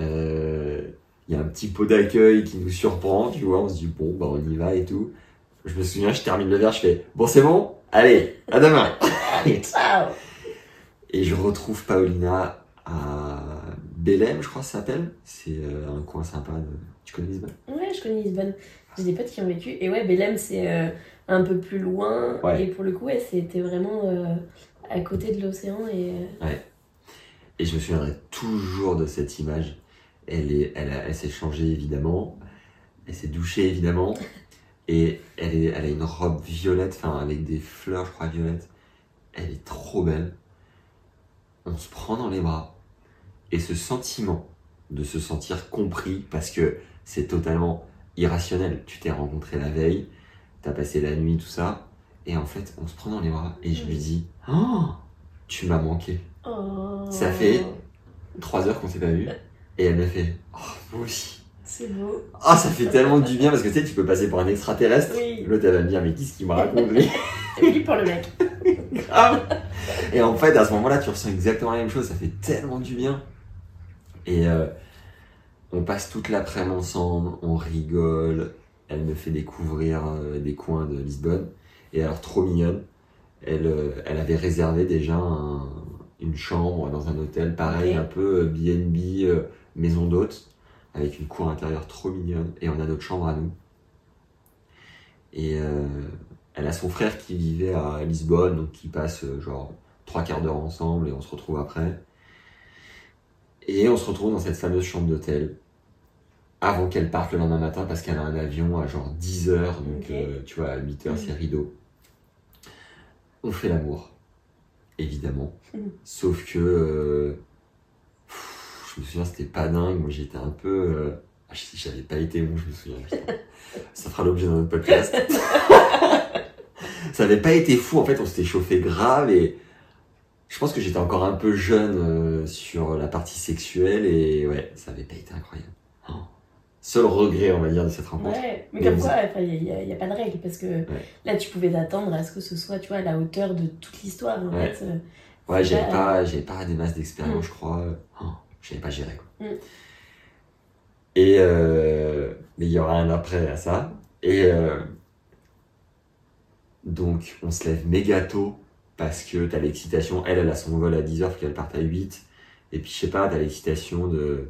Euh, Il y a un petit pot d'accueil qui nous surprend, tu vois. On se dit, bon, bah, on y va et tout. Je me souviens, je termine le verre, je fais, bon, c'est bon? Allez, à demain! Ciao Et je retrouve Paulina à Belém, je crois que ça s'appelle. C'est euh, un coin sympa. De... Tu connais Lisbonne? Ouais, je connais Lisbonne. J'ai des potes qui ont vécu. Et ouais, Belém, c'est euh, un peu plus loin. Ouais. Et pour le coup, ouais, c'était vraiment euh, à côté de l'océan. Et euh, Et je me souviendrai toujours de cette image. Elle est, elle, a- elle s'est changée évidemment. Elle s'est douchée évidemment. Et elle, est, elle a une robe violette, enfin avec des fleurs, je crois, violettes. Elle est trop belle. On se prend dans les bras. Et ce sentiment de se sentir compris, parce que c'est totalement irrationnel. Tu t'es rencontré la veille, t'as passé la nuit, tout ça. Et en fait, on se prend dans les bras et je lui dis Oh, tu m'as manqué. oh, Ça fait- Trois heures qu'on s'est pas vu. Et elle m'a fait Oh, moi aussi. C'est beau. Ah, ça fait tellement du bien parce que tu sais, tu peux passer pour un extraterrestre. Oui. L'autre, elle va me dire Mais qu'est-ce qu'il me raconte lui? Oui, pour le mec. Grave. Et en fait, à ce moment-là, tu ressens exactement la même chose. Ça fait tellement du bien. Et euh, on passe toute l'après-midi ensemble, on rigole. Elle me fait découvrir euh, des coins de Lisbonne. Et alors, trop mignonne. Elle, euh, avait réservé déjà un- une chambre dans un hôtel, pareil, un peu BNB, maison d'hôte, avec une cour intérieure trop mignonne. Et on a notre chambre à nous. Et elle a son frère qui vivait à Lisbonne, donc qui passe genre trois quarts d'heure ensemble et on se retrouve après. Et on se retrouve dans cette fameuse chambre d'hôtel avant qu'elle parte le lendemain matin parce qu'elle a un avion à genre 10 heures, donc euh, tu vois, à 8 heures Mhm. c'est rideau. On fait l'amour, évidemment. Mhm. Sauf que euh, pff, je me souviens, c'était pas dingue. Moi j'étais un peu. euh, ah, si j'avais pas été bon, je me souviens. putain. Ça fera l'objet d'un autre podcast. ça avait pas été fou, en fait, on s'était chauffé grave et je pense que j'étais encore un peu jeune euh, sur la partie sexuelle et ouais, ça avait pas été incroyable. Oh. Seul regret, on va dire, de cette rencontre. Ouais, mais Mais comme quoi, il n'y a, pas de règle parce que là, tu pouvais t'attendre à ce que ce soit, tu vois, à la hauteur de toute l'histoire. En Ouais. fait, euh, Ouais, j'avais pas, j'avais pas des masses d'expérience, Mm. je crois. Oh, j'avais pas géré, quoi. Mm. Et, euh, mais il y aura un après à ça. Et, euh, donc, on se lève méga tôt parce que t'as l'excitation. Elle, elle a son vol à 10h, faut qu'elle parte à 8. Et puis, je sais pas, t'as l'excitation de,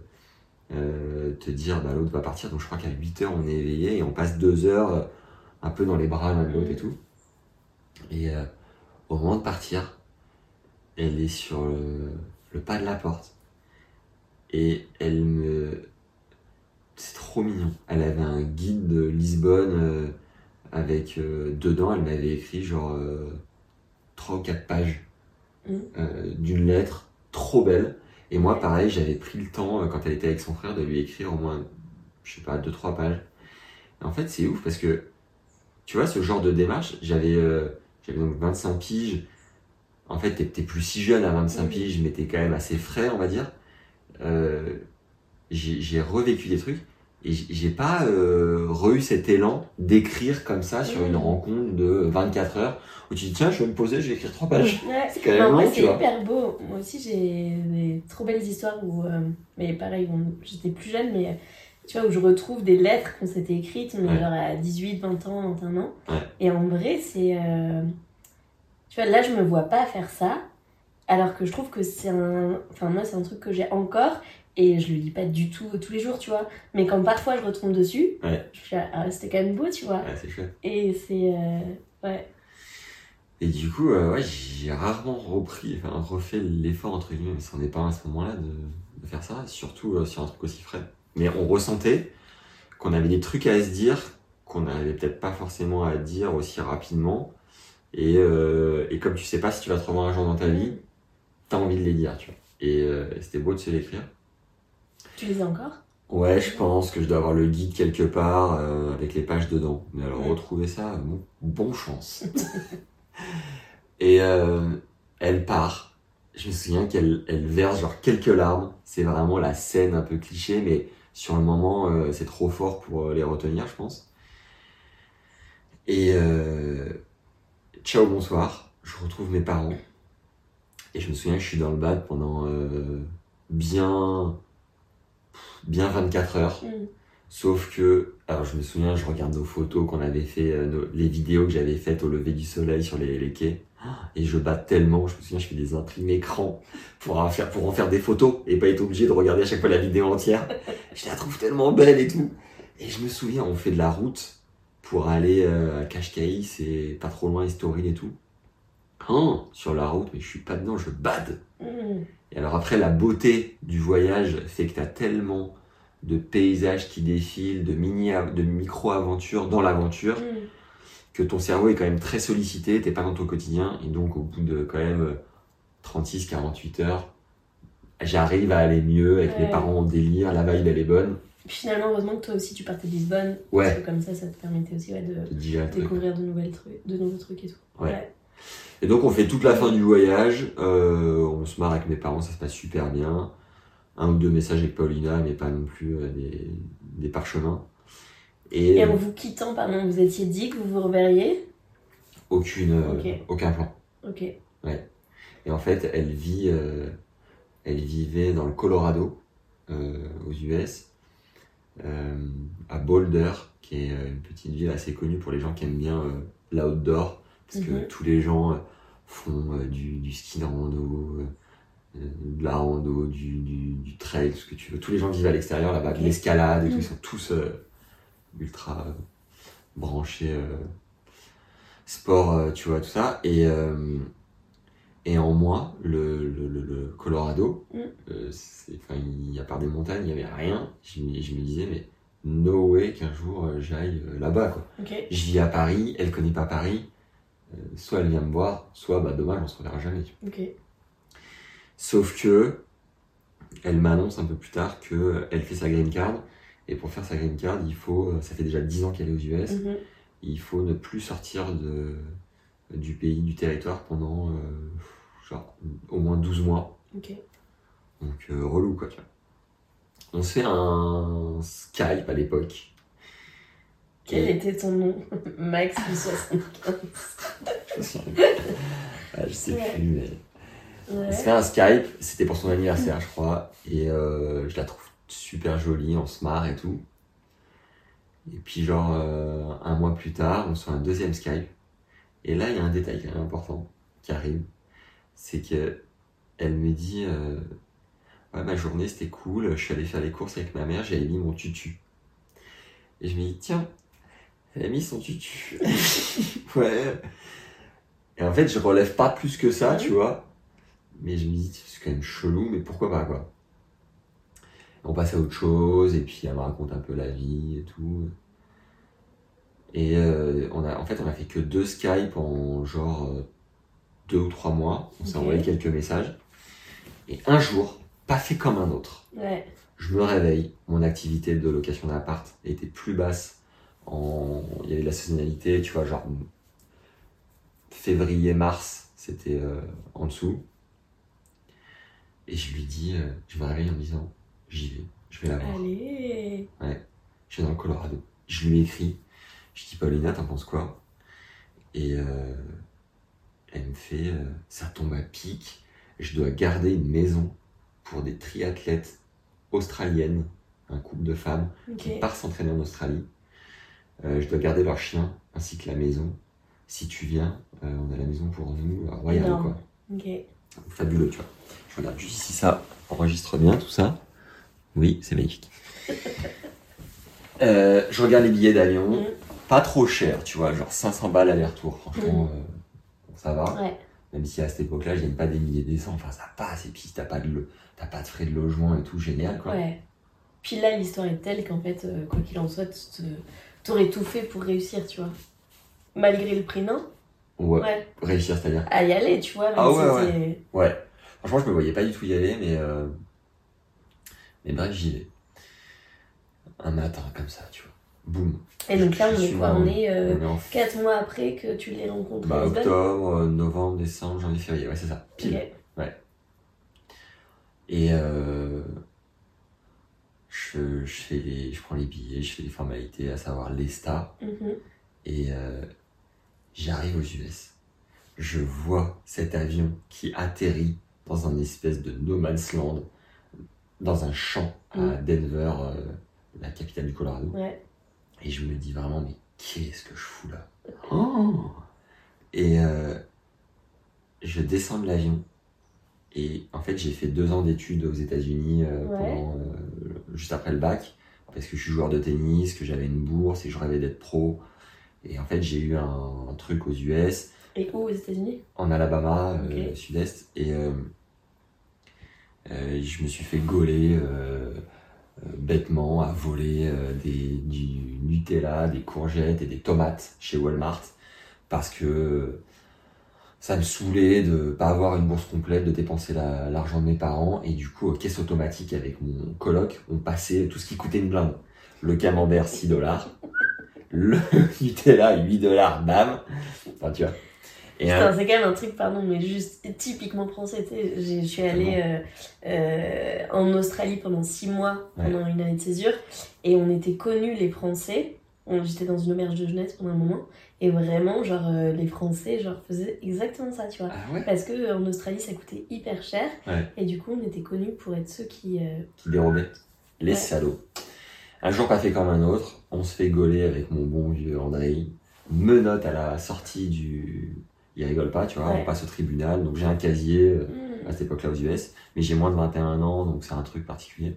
euh, te dire, bah, l'autre va partir. Donc, je crois qu'à 8h, on est éveillé et on passe 2 heures euh, un peu dans les bras l'un de l'autre et tout. Et, euh, au moment de partir, elle est sur le, le pas de la porte et elle me c'est trop mignon elle avait un guide de Lisbonne euh, avec dedans elle m'avait écrit genre euh, trois ou quatre pages Mhm. euh, d'une lettre trop belle et moi pareil j'avais pris le temps euh, quand elle était avec son frère de lui écrire au moins je sais pas deux trois pages et en fait c'est ouf parce que tu vois ce genre de démarche j'avais euh, j'avais donc 25 piges en fait, t'es, plus si jeune à 25 Mhm. piges, mais t'es quand même assez frais, on va dire. Euh, j'ai revécu des trucs et j'ai, pas euh, re-eu cet élan d'écrire comme ça sur une Mhm. rencontre de 24 heures où tu dis tiens, je vais me poser, je vais écrire trois pages. Ouais. C'est quand même long, tu vois. hyper beau. Moi aussi, j'ai des trop belles histoires où, euh, mais pareil, j'étais plus jeune, mais tu vois, où je retrouve des lettres qu'on s'était écrites, mais Ouais. genre à 18, 20 ans, 21 ans. Ouais. Et en vrai, c'est. euh, Tu vois, là, je me vois pas faire ça, alors que je trouve que c'est un. Enfin, moi, c'est un truc que j'ai encore, et je le lis pas du tout tous les jours, tu vois. Mais quand parfois je retombe dessus, Ouais. je fais, ah, c'était quand même beau, tu vois. Ouais, c'est chouette. Et c'est. euh, Ouais. Et du coup, euh, ouais, j'ai rarement repris, enfin, refait l'effort, entre guillemets, mais c'en est pas à ce moment-là de, de faire ça, surtout euh, sur un truc aussi frais. Mais on ressentait qu'on avait des trucs à se dire, qu'on n'avait peut-être pas forcément à dire aussi rapidement. Et, euh, et comme tu sais pas si tu vas te revoir un jour dans ta vie, t'as envie de les lire, tu vois. Et euh, c'était beau de se l'écrire. Tu les as encore? Ouais, je pense que je dois avoir le guide quelque part euh, avec les pages dedans. Mais alors Ouais. retrouver ça, bon, bon chance. et euh, elle part. Je me souviens qu'elle elle verse genre quelques larmes. C'est vraiment la scène un peu cliché, mais sur le moment, euh, c'est trop fort pour les retenir, je pense. Et ciao, bonsoir. Je retrouve mes parents. Et je me souviens que je suis dans le bad pendant bien, bien 24 heures. Mm. Sauf que, alors je me souviens, je regarde nos photos qu'on avait fait, euh, nos- les vidéos que j'avais faites au lever du soleil sur les, les quais. Et je bats tellement, je me souviens, je fais des imprimés écran pour en faire, pour en faire des photos et pas être obligé de regarder à chaque fois la vidéo entière. Je la trouve tellement belle et tout. Et je me souviens, on fait de la route pour aller euh, à Cascais, c'est pas trop loin, Estoril et tout. Hein, sur la route, mais je suis pas dedans, je bade. Mm. Et alors après, la beauté du voyage fait que tu as tellement de paysages qui défilent, de, mini, de micro-aventures dans l'aventure, Mm. que ton cerveau est quand même très sollicité, t'es pas dans ton quotidien, et donc au bout de quand même 36-48 heures, j'arrive à aller mieux avec mes parents en délire, la vibe elle est bonne, Puis finalement, heureusement que toi aussi tu partais de Lisbonne. Ouais. Parce que comme ça, ça te permettait aussi ouais, de découvrir de, nouvelles trucs, de nouveaux trucs et tout. Ouais. Et donc on fait toute la fin du voyage, euh, on se marre avec mes parents, ça se passe super bien. Un ou deux messages avec Paulina, mais pas non plus euh, des, des parchemins. Et, Et en vous quittant, pardon, vous étiez dit que vous vous reverriez? Aucune, euh, aucun plan. Ok. Et en fait, elle vit, euh, elle vivait dans le Colorado, euh, aux US, euh, à Boulder, qui est euh, une petite ville assez connue pour les gens qui aiment bien euh, l'outdoor, parce que Mhm. tous les gens euh, font euh, du, du ski de rando, euh, de la rando, du, du, du trail, ce que tu veux. Tous les gens vivent à l'extérieur là-bas, de l'escalade et tout, Mhm. ils sont tous ultra branchés sport, tu vois, tout ça. Et, euh, et en moi, le, le, le, le Colorado, Mm. euh, il, à part des montagnes, il n'y avait rien. Je, me- je me disais, mais no way qu'un jour j'aille là-bas, quoi. Je vis à Paris, elle connaît pas Paris. Euh, soit elle vient me voir, soit, bah, dommage, on se reverra jamais. Sauf que, elle m'annonce un peu plus tard que elle fait sa green card. Et pour faire sa green card, il faut, euh, ça fait déjà 10 ans qu'elle est aux US, Mhm. il faut ne plus sortir de, du pays, du territoire pendant euh, genre au moins 12 mois. Ok. Donc euh, relou quoi, tu vois. On se fait un Skype à l'époque. Quel était ton nom Max du 75. Ah, je sais Ouais. plus, mais. On se Ouais. fait un Skype, c'était pour son anniversaire, je crois. Et euh, je la trouve super jolie, on se marre et tout. Et puis, genre, euh, un mois plus tard, on se fait un deuxième Skype. Et là, il y a un détail quand même important qui arrive. C'est que elle me dit euh, Ouais, ma journée c'était cool, je suis allé faire les courses avec ma mère, j'avais mis mon tutu. Et je me dis Tiens, elle a mis son tutu. ouais. Et en fait, je relève pas plus que ça, tu vois. Mais je me dis, c'est quand même chelou, mais pourquoi pas, quoi. On passe à autre chose, et puis elle me raconte un peu la vie et tout. Et euh, on a, en fait, on a fait que deux Skype en genre euh, deux ou trois mois. On s'est envoyé quelques messages. Et un jour, pas fait comme un autre, Ouais. je me réveille, mon activité de location d'appart était plus basse. En... Il y avait de la saisonnalité, tu vois, genre février-mars, c'était euh, en dessous. Et je lui dis, euh, je me réveille en me disant, j'y vais, je vais la voir. Allez. Je suis dans le Colorado. Je lui écris, je dis, Paulina, t'en penses quoi? Et euh, elle me fait, ça tombe à pic, je dois garder une maison pour des triathlètes australiennes, un couple de femmes qui part s'entraîner en Australie. Euh, je dois garder leur chien ainsi que la maison. Si tu viens, euh, on a la maison pour nous, euh, royale Énorme. quoi. Fabuleux, tu vois. Je regarde juste si ça enregistre bien tout ça. Oui, c'est magnifique. Euh, je regarde les billets d'avion, Mm. pas trop cher, tu vois, genre 500 balles aller-retour. Franchement, bon, ça va. Ouais. Même si à cette époque-là, je gagne pas des milliers des cents, enfin ça passe. Et puis t'as pas de, t'as pas de frais de logement et tout, génial quoi. Ouais. Puis là, l'histoire est telle qu'en fait, quoi qu'il en soit, tu te- t'aurais tout fait pour réussir, tu vois. Malgré le prix, non Ouais. Ouais. Réussir, c'est-à-dire. À y aller, tu vois. Ah ouais, c'est- Ouais. Franchement, je me voyais pas du tout y aller, mais, euh, mais bref, j'y vais. Un matin, comme ça, tu vois. Boum. Et donc là, on est quoi On est euh, on est en 4 mois après que tu l'aies rencontré bah, octobre, euh, novembre, décembre, janvier, février. Ouais, c'est ça. Pile. Ok. Et euh, je, je, fais les, je prends les billets, je fais les formalités, à savoir l'ESTA. Mhm. Et euh, j'arrive aux US. Je vois cet avion qui atterrit dans un espèce de no man's land, dans un champ à Mm. Denver, euh, la capitale du Colorado. Ouais. Et je me dis vraiment, mais qu'est-ce que je fous là? Oh Et euh, je descends de l'avion. Et en fait, j'ai fait deux ans d'études aux États-Unis euh, Ouais. pendant, juste après le bac, parce que je suis joueur de tennis, que j'avais une bourse et que je rêvais d'être pro. Et en fait, j'ai eu un, un truc aux US, Et où aux États-Unis? En Alabama, euh, sud-est, et euh, euh, je me suis fait gauler bêtement à voler des, du Nutella, des courgettes et des tomates chez Walmart parce que ça me saoulait de pas avoir une bourse complète, de dépenser la- l'argent de mes parents et du coup, aux caisses automatiques avec mon coloc, on passait tout ce qui coûtait une blinde. Le camembert 6 dollars, le Nutella 8 dollars, bam. Enfin, tu vois. Un- Putain, c'est quand même un truc, pardon, mais juste typiquement français. Je suis allée euh, euh, en Australie pendant six mois, Ouais. pendant une année de césure, et on était connus, les Français. J'étais dans une auberge de jeunesse pendant un moment, et vraiment, genre, euh, les Français, genre, faisaient exactement ça, tu vois. Ah ouais Parce que euh, en Australie, ça coûtait hyper cher, Ouais. et du coup, on était connus pour être ceux qui. euh, qui dérobait. Les Ouais. salauds. Un jour pas fait comme un autre, on se fait gauler avec mon bon vieux André, menotte à la sortie du... Il rigole pas, tu vois, on passe au tribunal, donc j'ai un casier euh, hmm, à cette époque-là aux US, mais j'ai moins de 21 ans, donc c'est un truc particulier.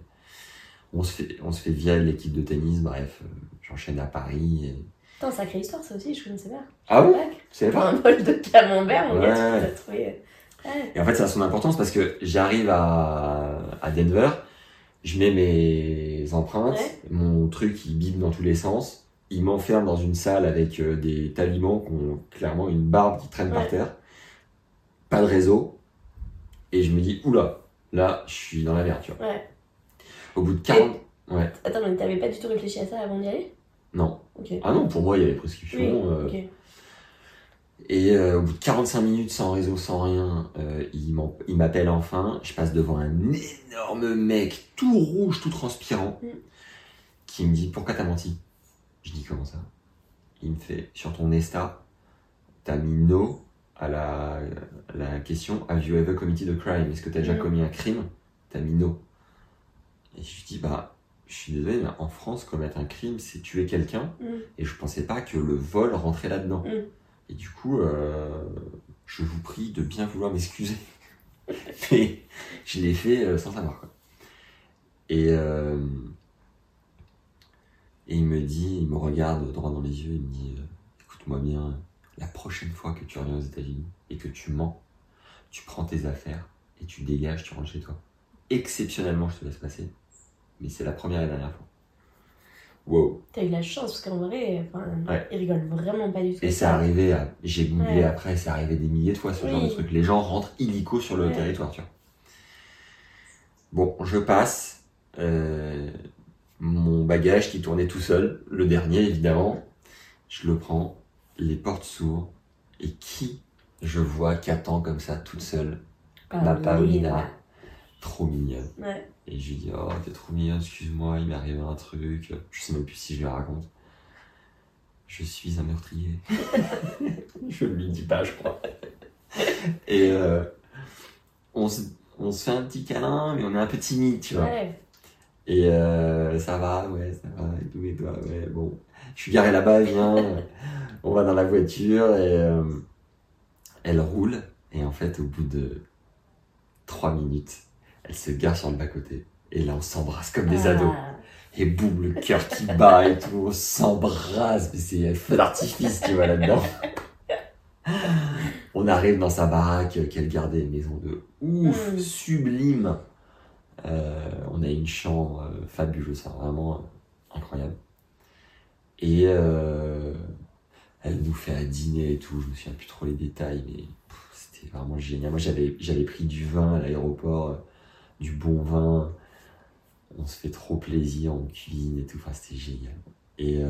On se fait, on se fait via l'équipe de tennis, bref, j'enchaîne à Paris. Et... Putain, sacrée histoire, ça aussi, je connaissais pas. Ah. Tu savais pas Un bol de camembert, mon Ouais. gars, tu trouvé. Ouais. Et en fait, ça a son importance parce que j'arrive à, à Denver, je mets mes empreintes, Ouais. mon truc il bip dans tous les sens, il m'enferme dans une salle avec euh, des talibans qui ont clairement une barbe qui traîne par terre, pas de réseau, et je me dis, oula, là, je suis dans la merde, tu vois. Ouais. Au bout de 40... Ouais, Attends, mais t'avais pas du tout réfléchi à ça avant d'y aller? Non. Ah non, pour moi, il y avait prescription. Oui, euh. Et euh, au bout de 45 minutes sans réseau, sans rien, euh, il m'appelle enfin. Je passe devant un énorme mec, tout rouge, tout transpirant, Mm. qui me dit Pourquoi t'as menti? Je dis Comment ça? Il me fait Sur ton Insta, t'as mis no à la, à la question Have you ever committed a crime? Est-ce que t'as déjà Mm. commis un crime? T'as mis no. Et je lui dis Bah, je suis désolé, mais en France, commettre un crime, c'est tuer quelqu'un. Mm. Et je pensais pas que le vol rentrait là-dedans. Mm. Et du coup, euh, je vous prie de bien vouloir m'excuser. Mais je l'ai fait euh, sans savoir. Quoi. Et, euh, et il me dit, il me regarde droit dans les yeux, il me dit euh, Écoute-moi bien, la prochaine fois que tu reviens aux États-Unis et que tu mens, tu prends tes affaires et tu dégages, tu rentres chez toi. Exceptionnellement, je te laisse passer. Mais c'est la première et dernière fois. Wow. T'as eu la chance, parce qu'en vrai, enfin, Ouais. il rigole vraiment pas du tout. Et c'est arrivé, à- j'ai googlé Ouais. après, c'est arrivé des milliers de fois ce genre de truc. Les gens rentrent illico sur le Ouais. territoire, tu vois. Bon, je passe. euh, mon bagage qui tournait tout seul, le dernier évidemment, je le prends, les portes s'ouvrent, et qui je vois qui attend comme ça toute seule, Ah, ma oui, Paolina, trop mignonne. Ouais. Et je lui dis, oh, t'es trop mignonne, excuse-moi, il m'est arrivé un truc. Je sais même plus si je lui raconte. Je suis un meurtrier. je ne lui dis pas, je crois. Et euh, on, se, on se fait un petit câlin, mais on est un peu timide, tu vois. Ouais. Et euh, ça va, ouais, ça va, et tout, et toi, ouais, bon. Je suis garé là-bas, viens. on va dans la voiture, et euh, elle roule. Et en fait, au bout de trois minutes, elle se gare sur le bas-côté. Et là, on s'embrasse comme des Ah. ados. Et boum, le cœur qui bat et tout, on s'embrasse. Mais c'est un feu d'artifice, tu vois, là-dedans. On arrive dans sa baraque qu'elle gardait, une maison de ouf, Mm. sublime. Euh, on a une chambre euh, fabuleuse, vraiment euh, incroyable. Et euh, elle nous fait un dîner et tout, je me souviens plus trop les détails, mais c'était vraiment génial. Moi, j'avais, j'avais pris du vin à l'aéroport, euh, du bon vin. On se fait trop plaisir, on cuisine et tout. Enfin, c'était génial. Et, euh,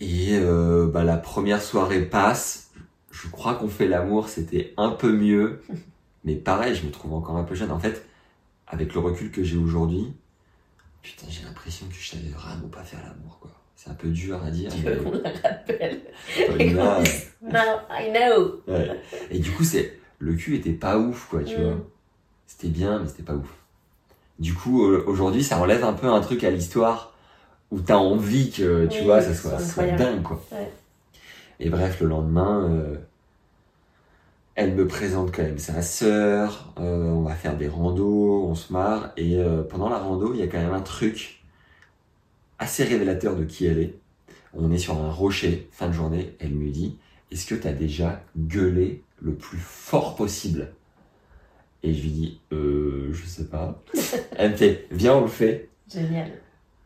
et euh, bah, la première soirée passe. Je crois qu'on fait l'amour, c'était un peu mieux. Mais pareil, je me trouve encore un peu jeune. En fait, avec le recul que j'ai aujourd'hui, putain, j'ai l'impression que je savais vraiment pas faire l'amour, quoi. C'est un peu dur à dire. Mais- rappelle Now I know. ouais. Et du coup, c'est le cul était pas ouf, quoi, tu Mm. vois. C'était bien, mais c'était pas ouf. Du coup, euh, aujourd'hui, ça enlève un peu un truc à l'histoire où t'as envie que, tu Oui, vois, ça soit, soit dingue, quoi. Ouais. Et bref, le lendemain, euh, elle me présente quand même sa sœur, euh, on va faire des randos, on se marre, et euh, pendant la rando, il y a quand même un truc assez révélateur de qui elle est. On est sur un rocher, fin de journée, elle me dit, est-ce que t'as déjà gueulé le plus fort possible Et je lui dis, euh, je sais pas. elle me fait, viens, on le fait. Génial.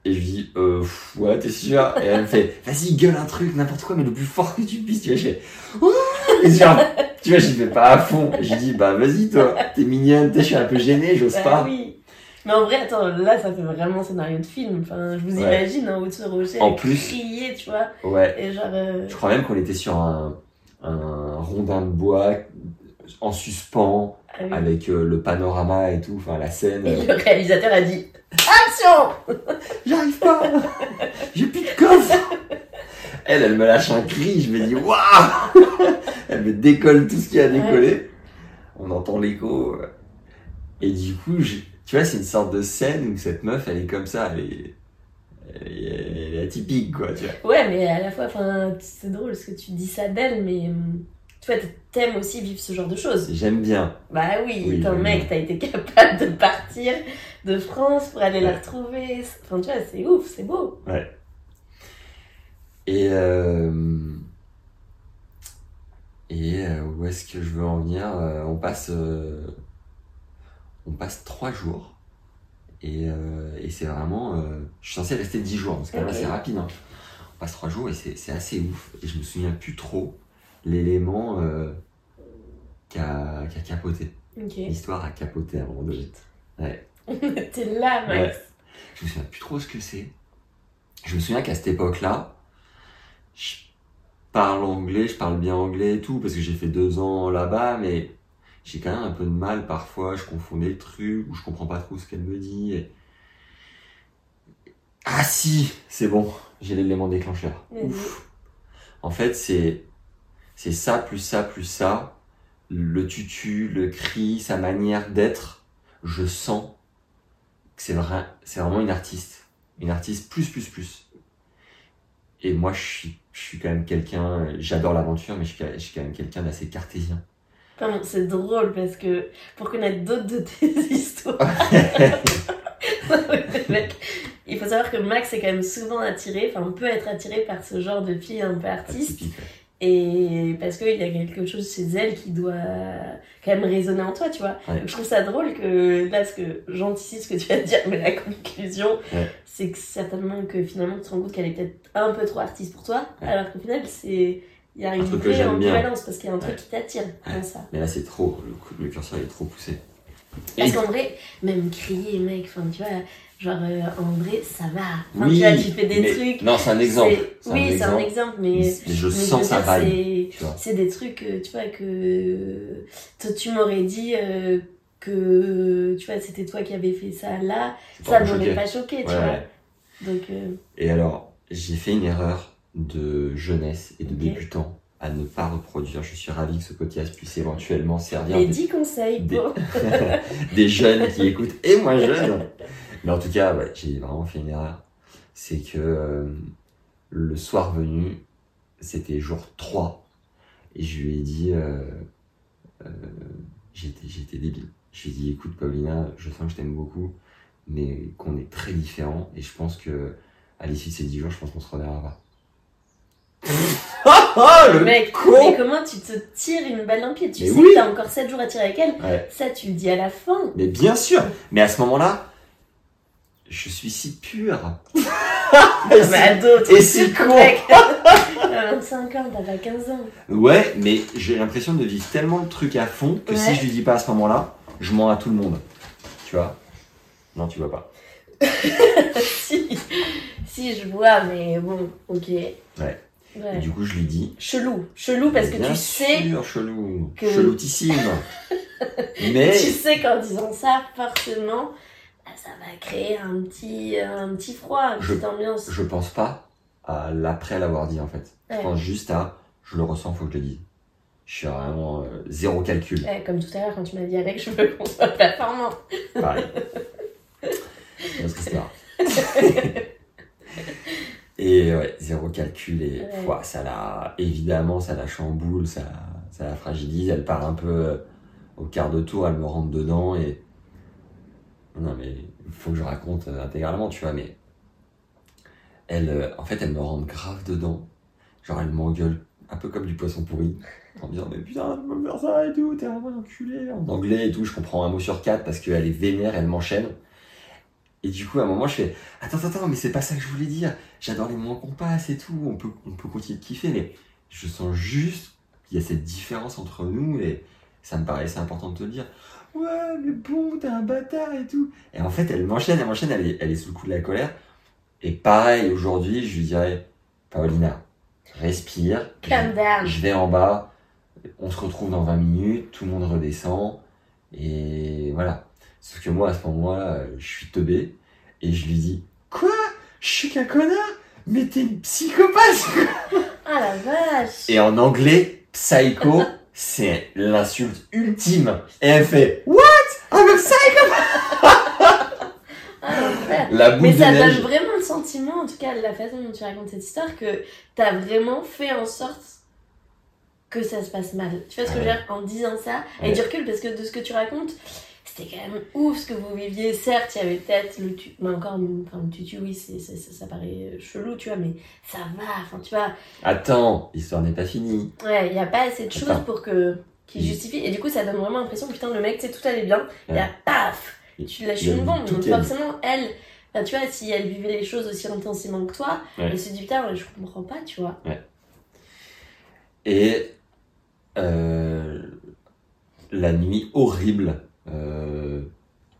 Et je lui dis, euh, pff, ouais, t'es sûr? Et elle me fait, vas-y, gueule un truc, n'importe quoi, mais le plus fort que tu puisses. Tu vois, je fais, Ouh et genre, tu vois, j'y fais pas à fond. Et je dis, bah, vas-y, toi, t'es mignonne, je suis un peu gêné, j'ose Bah pas. oui. Mais en vrai, attends, là, ça fait vraiment scénario de film. Enfin, je vous Ouais. imagine en haut de ce rocher, En plus- crier, tu vois. Ouais. Et genre. euh, Je crois même qu'on était sur un, un rondin de bois en suspens, ah oui. avec euh, le panorama et tout, enfin, la scène. Et le réalisateur a dit Action J'arrive pas J'ai plus de coffre Elle, elle me lâche un cri, je me dis waouh Elle me décolle tout ce qui a décollé. On entend l'écho. Et du coup, je- tu vois, c'est une sorte de scène où cette meuf, elle est comme ça, elle est, elle est, elle est atypique, quoi, tu vois. Ouais, mais à la fois, c'est drôle parce que tu dis ça d'elle, mais hum, tu vois, t'aimes aussi vivre ce genre de choses. J'aime bien. Bah oui, Oui, t'es un oui, mec, t'as été capable de partir de France pour aller la Ouais. retrouver. Enfin, tu vois, c'est ouf, c'est beau. Et, euh, et euh, où est-ce que je veux en venir? Euh, On passe, euh, on passe trois jours. Et, euh, et c'est vraiment, euh, je suis censé rester dix jours, parce que là Ok. c'est rapide. hein. On passe trois jours et c'est assez ouf. Et je me souviens plus trop l'élément euh, qui a, a capoté. L'histoire a capoté à un moment donné. Ouais. T'es là, Max. Ouais. Je me souviens plus trop ce que c'est. Je me souviens qu'à cette époque-là, je parle anglais, je parle bien anglais et tout, parce que j'ai fait deux ans là-bas, mais j'ai quand même un peu de mal parfois, je confonds des trucs, ou je comprends pas trop ce qu'elle me dit. et- Ah si, c'est bon, j'ai l'élément déclencheur. Ouf. En fait, c'est c'est ça, plus ça, plus ça, le tutu, le cri, sa manière d'être, je sens que c'est vrai, c'est vraiment une artiste. Une artiste plus, plus, plus. Et moi, je suis, je suis quand même quelqu'un, j'adore l'aventure, mais je suis, je suis quand même quelqu'un d'assez cartésien. Pardon, c'est drôle parce que pour connaître d'autres de tes histoires, mec, il faut savoir que Max est quand même souvent attiré, enfin, on peut être attiré par ce genre de fille un peu artiste. Et parce qu'il y a quelque chose chez elle qui doit quand même résonner en toi, tu vois. Ouais. Je trouve ça drôle que là, ce que j'anticipe ce que tu vas dire, mais la conclusion, Ouais. c'est que certainement que finalement tu te rends compte qu'elle est peut-être un peu trop artiste pour toi, Ouais. alors qu'au final, c'est. Il y a une truc vraie ambivalence parce qu'il y a un truc Ouais. qui t'attire dans ça. Mais là, c'est trop, le, le curseur est trop poussé. Parce Et- qu'en vrai, même crier, mec, enfin, tu vois, genre, euh, en vrai, ça va. Enfin, oui, tu vois, tu fais des mais- trucs. Non, c'est un exemple. un Oui, c'est un exemple. mais. Mais, je mais sens dire, vibe. c'est- des trucs, tu vois, que toi, tu m'aurais dit euh, que, tu vois, c'était toi qui avais fait ça là, ça m'aurait pas choqué, tu Ouais, vois. Donc, euh, Et alors, j'ai fait une erreur de jeunesse et de Ok. débutant à ne pas reproduire. Je suis ravi que ce podcast puisse éventuellement servir les des, 10 conseils des- pour. des jeunes qui écoutent et moins jeunes. Mais en tout cas, ouais, j'ai vraiment fait une erreur. C'est que euh, le soir venu, c'était jour 3, et je lui ai dit, euh, euh, j'étais, j'étais débile. Je lui ai dit, écoute Paulina, je sens que je t'aime beaucoup, mais qu'on est très différents, et je pense que à l'issue de ces 10 jours, je pense qu'on se reverra pas. Ah, le Mec, con mais comment tu te tires une balle dans le pied Tu Mais sais oui. que t'as encore 7 jours à tirer avec elle. Ouais. Ça, tu le dis à la fin. Mais bien sûr Mais à ce moment-là, je suis si pur Et ado, et c'est con. mec. T'as 25 ans, t'as pas 15 ans. Ouais, mais j'ai l'impression de vivre tellement le truc à fond que si je lui dis pas à ce moment-là, je mens à tout le monde. Tu vois? Non, tu vois pas. si, si, je vois, mais bon, ok. Ouais. Et du coup, je lui dis. Chelou, chelou parce que tu sais, sûr, chelou. que- Cheloutissime. mais. tu sais qu'en disant ça, forcément, bah, ça va créer un petit, un petit froid, une Je- petite ambiance. Je pense pas à l'après l'avoir dit en fait. Je pense juste à je le ressens, faut que je le dise. Je suis vraiment euh, zéro calcul. Ouais, comme tout à l'heure quand tu m'as dit avec, je veux qu'on soit performant. Pareil. Parce que c'est. Et ouais, zéro calcul et Ouais. ouah, ça la évidemment ça la chamboule, ça, ça la fragilise, elle part un peu euh, au quart de tour, elle me rentre dedans et non mais il faut que je raconte euh, intégralement, tu vois, mais elle euh, en fait elle me rentre grave dedans. Genre elle m'engueule un peu comme du poisson pourri en me disant mais putain tu peux me faire ça et tout, t'es vraiment un enculé en anglais et tout, je comprends un mot sur quatre parce qu'elle est vénère, elle m'enchaîne. Et du coup, à un moment, je fais Attends, attends, attends, mais c'est pas ça que je voulais dire. J'adore les moments qu'on passe et tout. On peut, on peut continuer de kiffer, mais je sens juste qu'il y a cette différence entre nous et ça me paraissait important de te le dire. Ouais, mais bon, t'es un bâtard et tout. Et en fait, elle m'enchaîne, elle m'enchaîne, elle est, elle est sous le coup de la colère. Et pareil, aujourd'hui, je lui dirais Paolina, respire. Calm down. Je vais en bas, on se retrouve dans 20 minutes, tout le monde redescend, et voilà. Sauf que moi, à ce moment-là, euh, je suis teubé, et je lui dis Quoi? Je suis qu'un connard? Mais t'es une psychopathe Ah la vache Et en anglais, psycho, c'est l'insulte ultime. Et elle fait What? I'm a psycho Ah. La boule Mais de ça neige. donne vraiment le sentiment, en tout cas la façon dont tu racontes cette histoire, que t'as vraiment fait en sorte que ça se passe mal. Tu vois ce que je veux Ouais. dire? En disant ça, Ouais. avec du recul, parce que de ce que tu racontes, c'était quand même ouf ce que vous viviez. Certes, il y avait peut-être le tu... Mais encore, enfin, le tutu, oui, c'est, c'est- ça, ça paraît chelou, tu vois, mais ça va. Enfin, tu vois, Attends, l'histoire n'est pas finie. ouais, il n'y a pas assez de choses pour que qui Il- justifie. Et du coup, ça donne vraiment l'impression, putain, le mec, tu sais, tout allait bien. Et Ouais. là, paf Il- Tu lâches il a une bombe. Donc forcément, elle, enfin, tu vois, si elle vivait les choses aussi intensément que toi, Ouais. elle se dit, putain, je comprends pas, tu vois. Et euh, la nuit horrible, euh,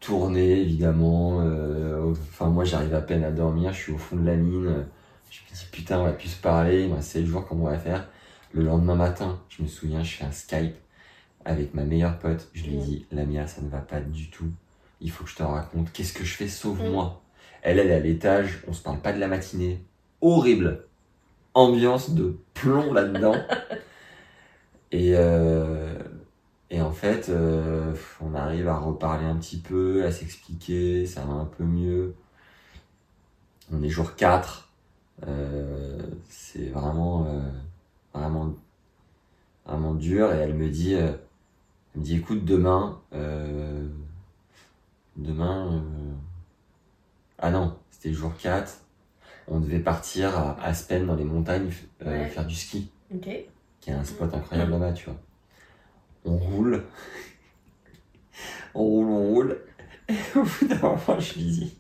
tournée évidemment. euh, enfin, moi j'arrive à peine à dormir, je suis au fond de la mine. Je me dis putain, on va plus se parler, il me reste 7 jours, comment on va faire? Le lendemain matin, je me souviens, je fais un Skype avec ma meilleure pote. Je lui dis Lamia, ça ne va pas du tout. Il faut que je te raconte. Qu'est-ce que je fais. Sauve-moi. Elle, elle est à l'étage, on se parle pas de la matinée. Horrible. Ambiance de plomb là-dedans. Et, euh, et en fait, euh, on arrive à reparler un petit peu, à s'expliquer, ça va un peu mieux. On est jour 4. Euh, c'est vraiment, euh, vraiment, vraiment dur. Et elle me dit, elle me dit, écoute, demain, demain, ah non, c'était jour 4. On devait partir à Aspen dans les montagnes Ouais. faire du ski Ok. qui est un spot incroyable là-bas, tu vois. On roule. on roule, on roule. Et au bout d'un moment, je lui dis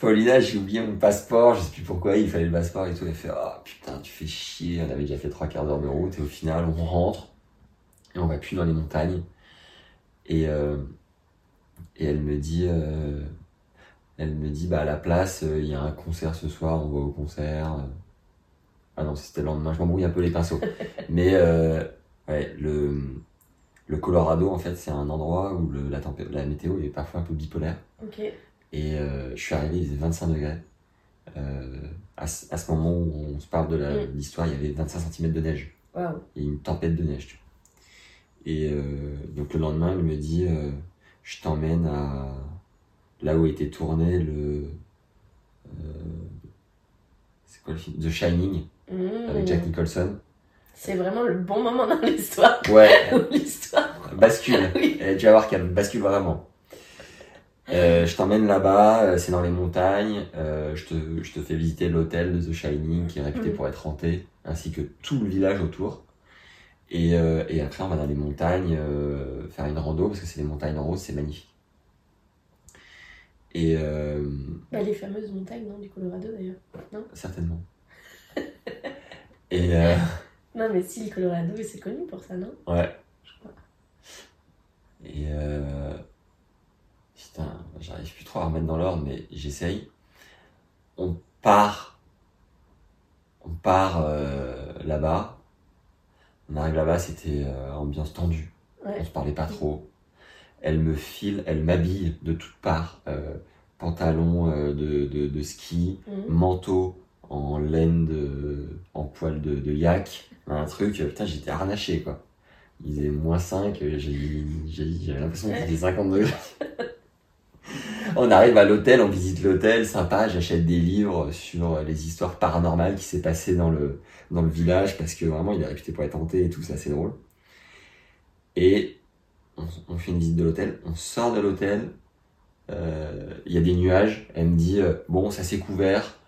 Paulina, j'ai oublié mon passeport, je sais plus pourquoi, il fallait le passeport et tout. Elle fait Oh putain, tu fais chier. On avait déjà fait trois quarts d'heure de route et au final, on rentre et on va plus dans les montagnes. Et, euh, et elle me dit euh, Elle me dit Bah à la place, euh, il y a un concert ce soir, on va au concert. Ah non, c'était le lendemain, je m'embrouille un peu les pinceaux. Mais ouais, le, le Colorado, en fait, c'est un endroit où le, la, la météo est parfois un peu bipolaire. Ok. Et euh, je suis arrivé, il faisait 25 degrés. Euh, à, ce- à ce moment où on se parle de Mm. l'histoire, il y avait 25 cm de neige. Y a une tempête de neige. Tu vois. Et euh, donc le lendemain, il me dit Je t'emmène à là où était tourné le. c'est quoi le film? The Shining Mmh. avec Jack Nicholson. C'est vraiment le bon moment dans l'histoire. Ouais, l'histoire. bascule. Oui. Et tu vas voir qu'elle bascule vraiment. Euh, je t'emmène là-bas, euh, c'est dans les montagnes. euh, je, te, je te fais visiter l'hôtel de The Shining qui est réputé Mhm. pour être hanté, ainsi que tout le village autour. Et, euh, et après, on va dans les montagnes faire une rando parce que c'est des montagnes roses, c'est magnifique. Et euh, Bah, les fameuses montagnes, non, du Colorado d'ailleurs. certainement. Et euh, Non, mais si, le Colorado, c'est connu pour ça, non? Ouais. Je crois. Et euh, putain, j'arrive plus trop à remettre dans l'ordre, mais j'essaye. On part, on part euh, là-bas. On arrive là-bas, c'était euh, ambiance tendue. Ouais. On se parlait pas trop. Elle me file, elle m'habille de toutes parts. Euh, pantalon de, de, de ski, Mhm. manteau en laine de, en poil de, yak, un truc, putain, j'étais harnaché, quoi. Il faisait moins 5, euh, j'avais l'impression qu'il était 50 degrés. on arrive à l'hôtel, on visite l'hôtel, sympa, j'achète des livres sur les histoires paranormales qui s'est passées dans le, dans le village, parce que vraiment, il est réputé pour être hanté et tout, c'est assez drôle. Et on, on fait une visite de l'hôtel, on sort de l'hôtel, euh, il y a des nuages, elle me dit, euh, bon, ça s'est couvert,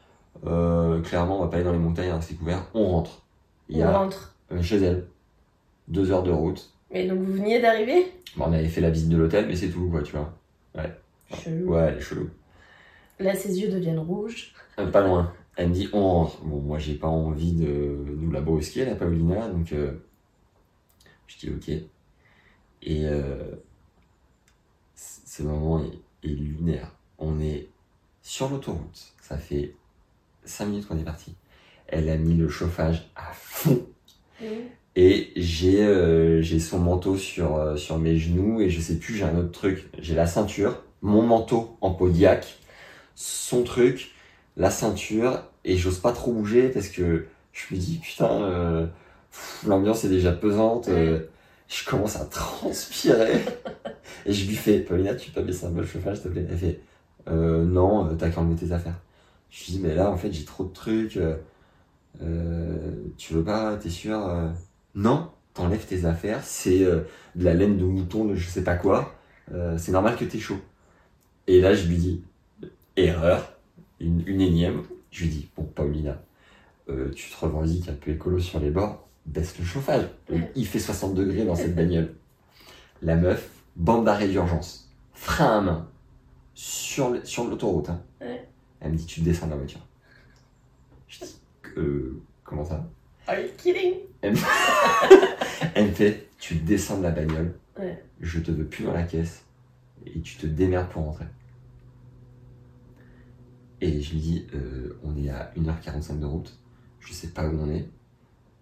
euh, clairement, on va pas aller dans les montagnes, hein, c'est couvert, on rentre. Il y On a rentre. euh, chez elle, deux heures de route. Mais donc, vous veniez d'arriver? Bon, on avait fait la visite de l'hôtel, mais c'est tout, quoi, tu vois. Chelou. Ouais, elle est chelou. Là, ses yeux deviennent rouges. Euh, pas loin. Elle me dit, on rentre. Bon, moi, j'ai pas envie de nous la brusquer, la Paulina, donc euh, je dis ok. Et euh, ce moment est, est lunaire. On est sur l'autoroute. Ça fait 5 minutes qu'on est parti. Elle a mis le chauffage à fond. Et j'ai euh, j'ai son manteau sur, euh, sur mes genoux et je sais plus, j'ai un autre truc. J'ai la ceinture, mon manteau en podiaque, son truc, la ceinture et j'ose pas trop bouger parce que je me dis putain, euh, l'ambiance est déjà pesante. je commence à transpirer et je lui fais Paulina, tu peux baisser un peu le chauffage s'il te plaît? Elle fait non, t'as qu'à enlever tes affaires. Je lui dis mais là en fait j'ai trop de trucs. euh, euh, tu veux pas, t'es sûr euh, Non, t'enlèves tes affaires, c'est euh, de la laine de mouton, de je sais pas quoi, euh, c'est normal que t'es chaud. Et là, je lui dis, erreur, une, une énième, je lui dis, bon, Paulina, tu te revendiques un peu écolo sur les bords, baisse le chauffage. Il fait 60 degrés dans cette bagnole. La meuf, bande d'arrêt d'urgence, frein à main, sur, l'autoroute. hein. Ouais. Elle me dit, tu descends de la voiture. Je dis, euh, comment ça? Are you kidding? Elle me... Elle me fait, tu descends de la bagnole, Ouais. je te veux plus dans la caisse, et tu te démerdes pour rentrer. Et je lui dis, euh, on est à 1h45 de route, je sais pas où on est,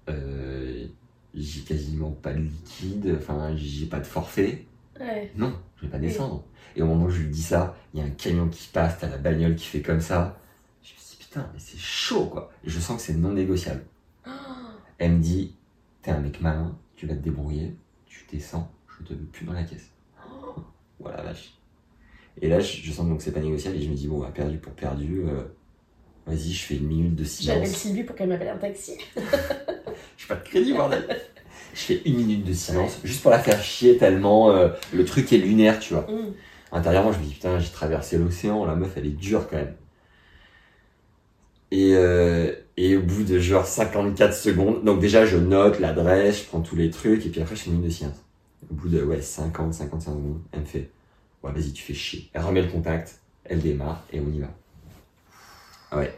euh, j'ai quasiment pas de liquide, enfin j'ai pas de forfait, Ouais. non, je vais pas descendre. Et au moment où je lui dis ça, il y a un camion qui passe, t'as la bagnole qui fait comme ça, je me dis putain, mais c'est chaud quoi, et je sens que c'est non négociable. Oh, Elle me dit, t'es un mec malin, tu vas te débrouiller, tu descends, je te veux plus dans la caisse. Voilà vache. Et là, je, je sens donc que c'est pas négociable et je me dis, bon, bah, perdu pour perdu, euh, vas-y, je fais une minute de J'appelle silence. Sylvie pour qu'elle m'appelle un taxi. J'ai pas de crédit, bordel. Je fais une minute de silence, juste pour la faire chier tellement euh, le truc est lunaire, tu vois. Mhm. Intérieurement, je me dis, putain, j'ai traversé l'océan, la meuf, elle est dure quand même. Et, euh, et au bout de genre 54 secondes, donc déjà, je note l'adresse, je prends tous les trucs, et puis après, je fais une minute de silence. Au bout de, ouais, 50, 55 secondes, elle me fait, ouais, vas-y, tu fais chier. Elle remet le contact, elle démarre, et on y va. Ah Ouais.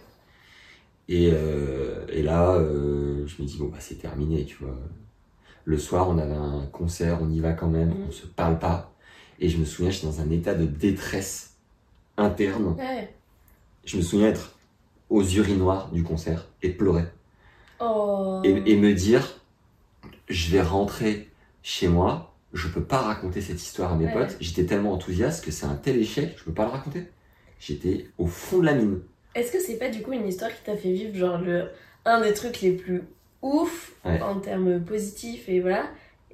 Et, euh, et là, je me dis, bon, bah, c'est terminé, tu vois. Le soir, on avait un concert, on y va quand même, Mhm. on se parle pas. Et je me souviens, j'étais dans un état de détresse interne. Ouais. Je me souviens être aux urinoirs du concert et pleurer. Oh. Et, et me dire, je vais rentrer chez moi, je peux pas raconter cette histoire à mes Ouais. potes. J'étais tellement enthousiaste que c'est un tel échec, je peux pas le raconter. J'étais au fond de la mine. Est-ce que c'est pas du coup une histoire qui t'a fait vivre genre le un des trucs les plus ouf Ouais. en termes positifs et voilà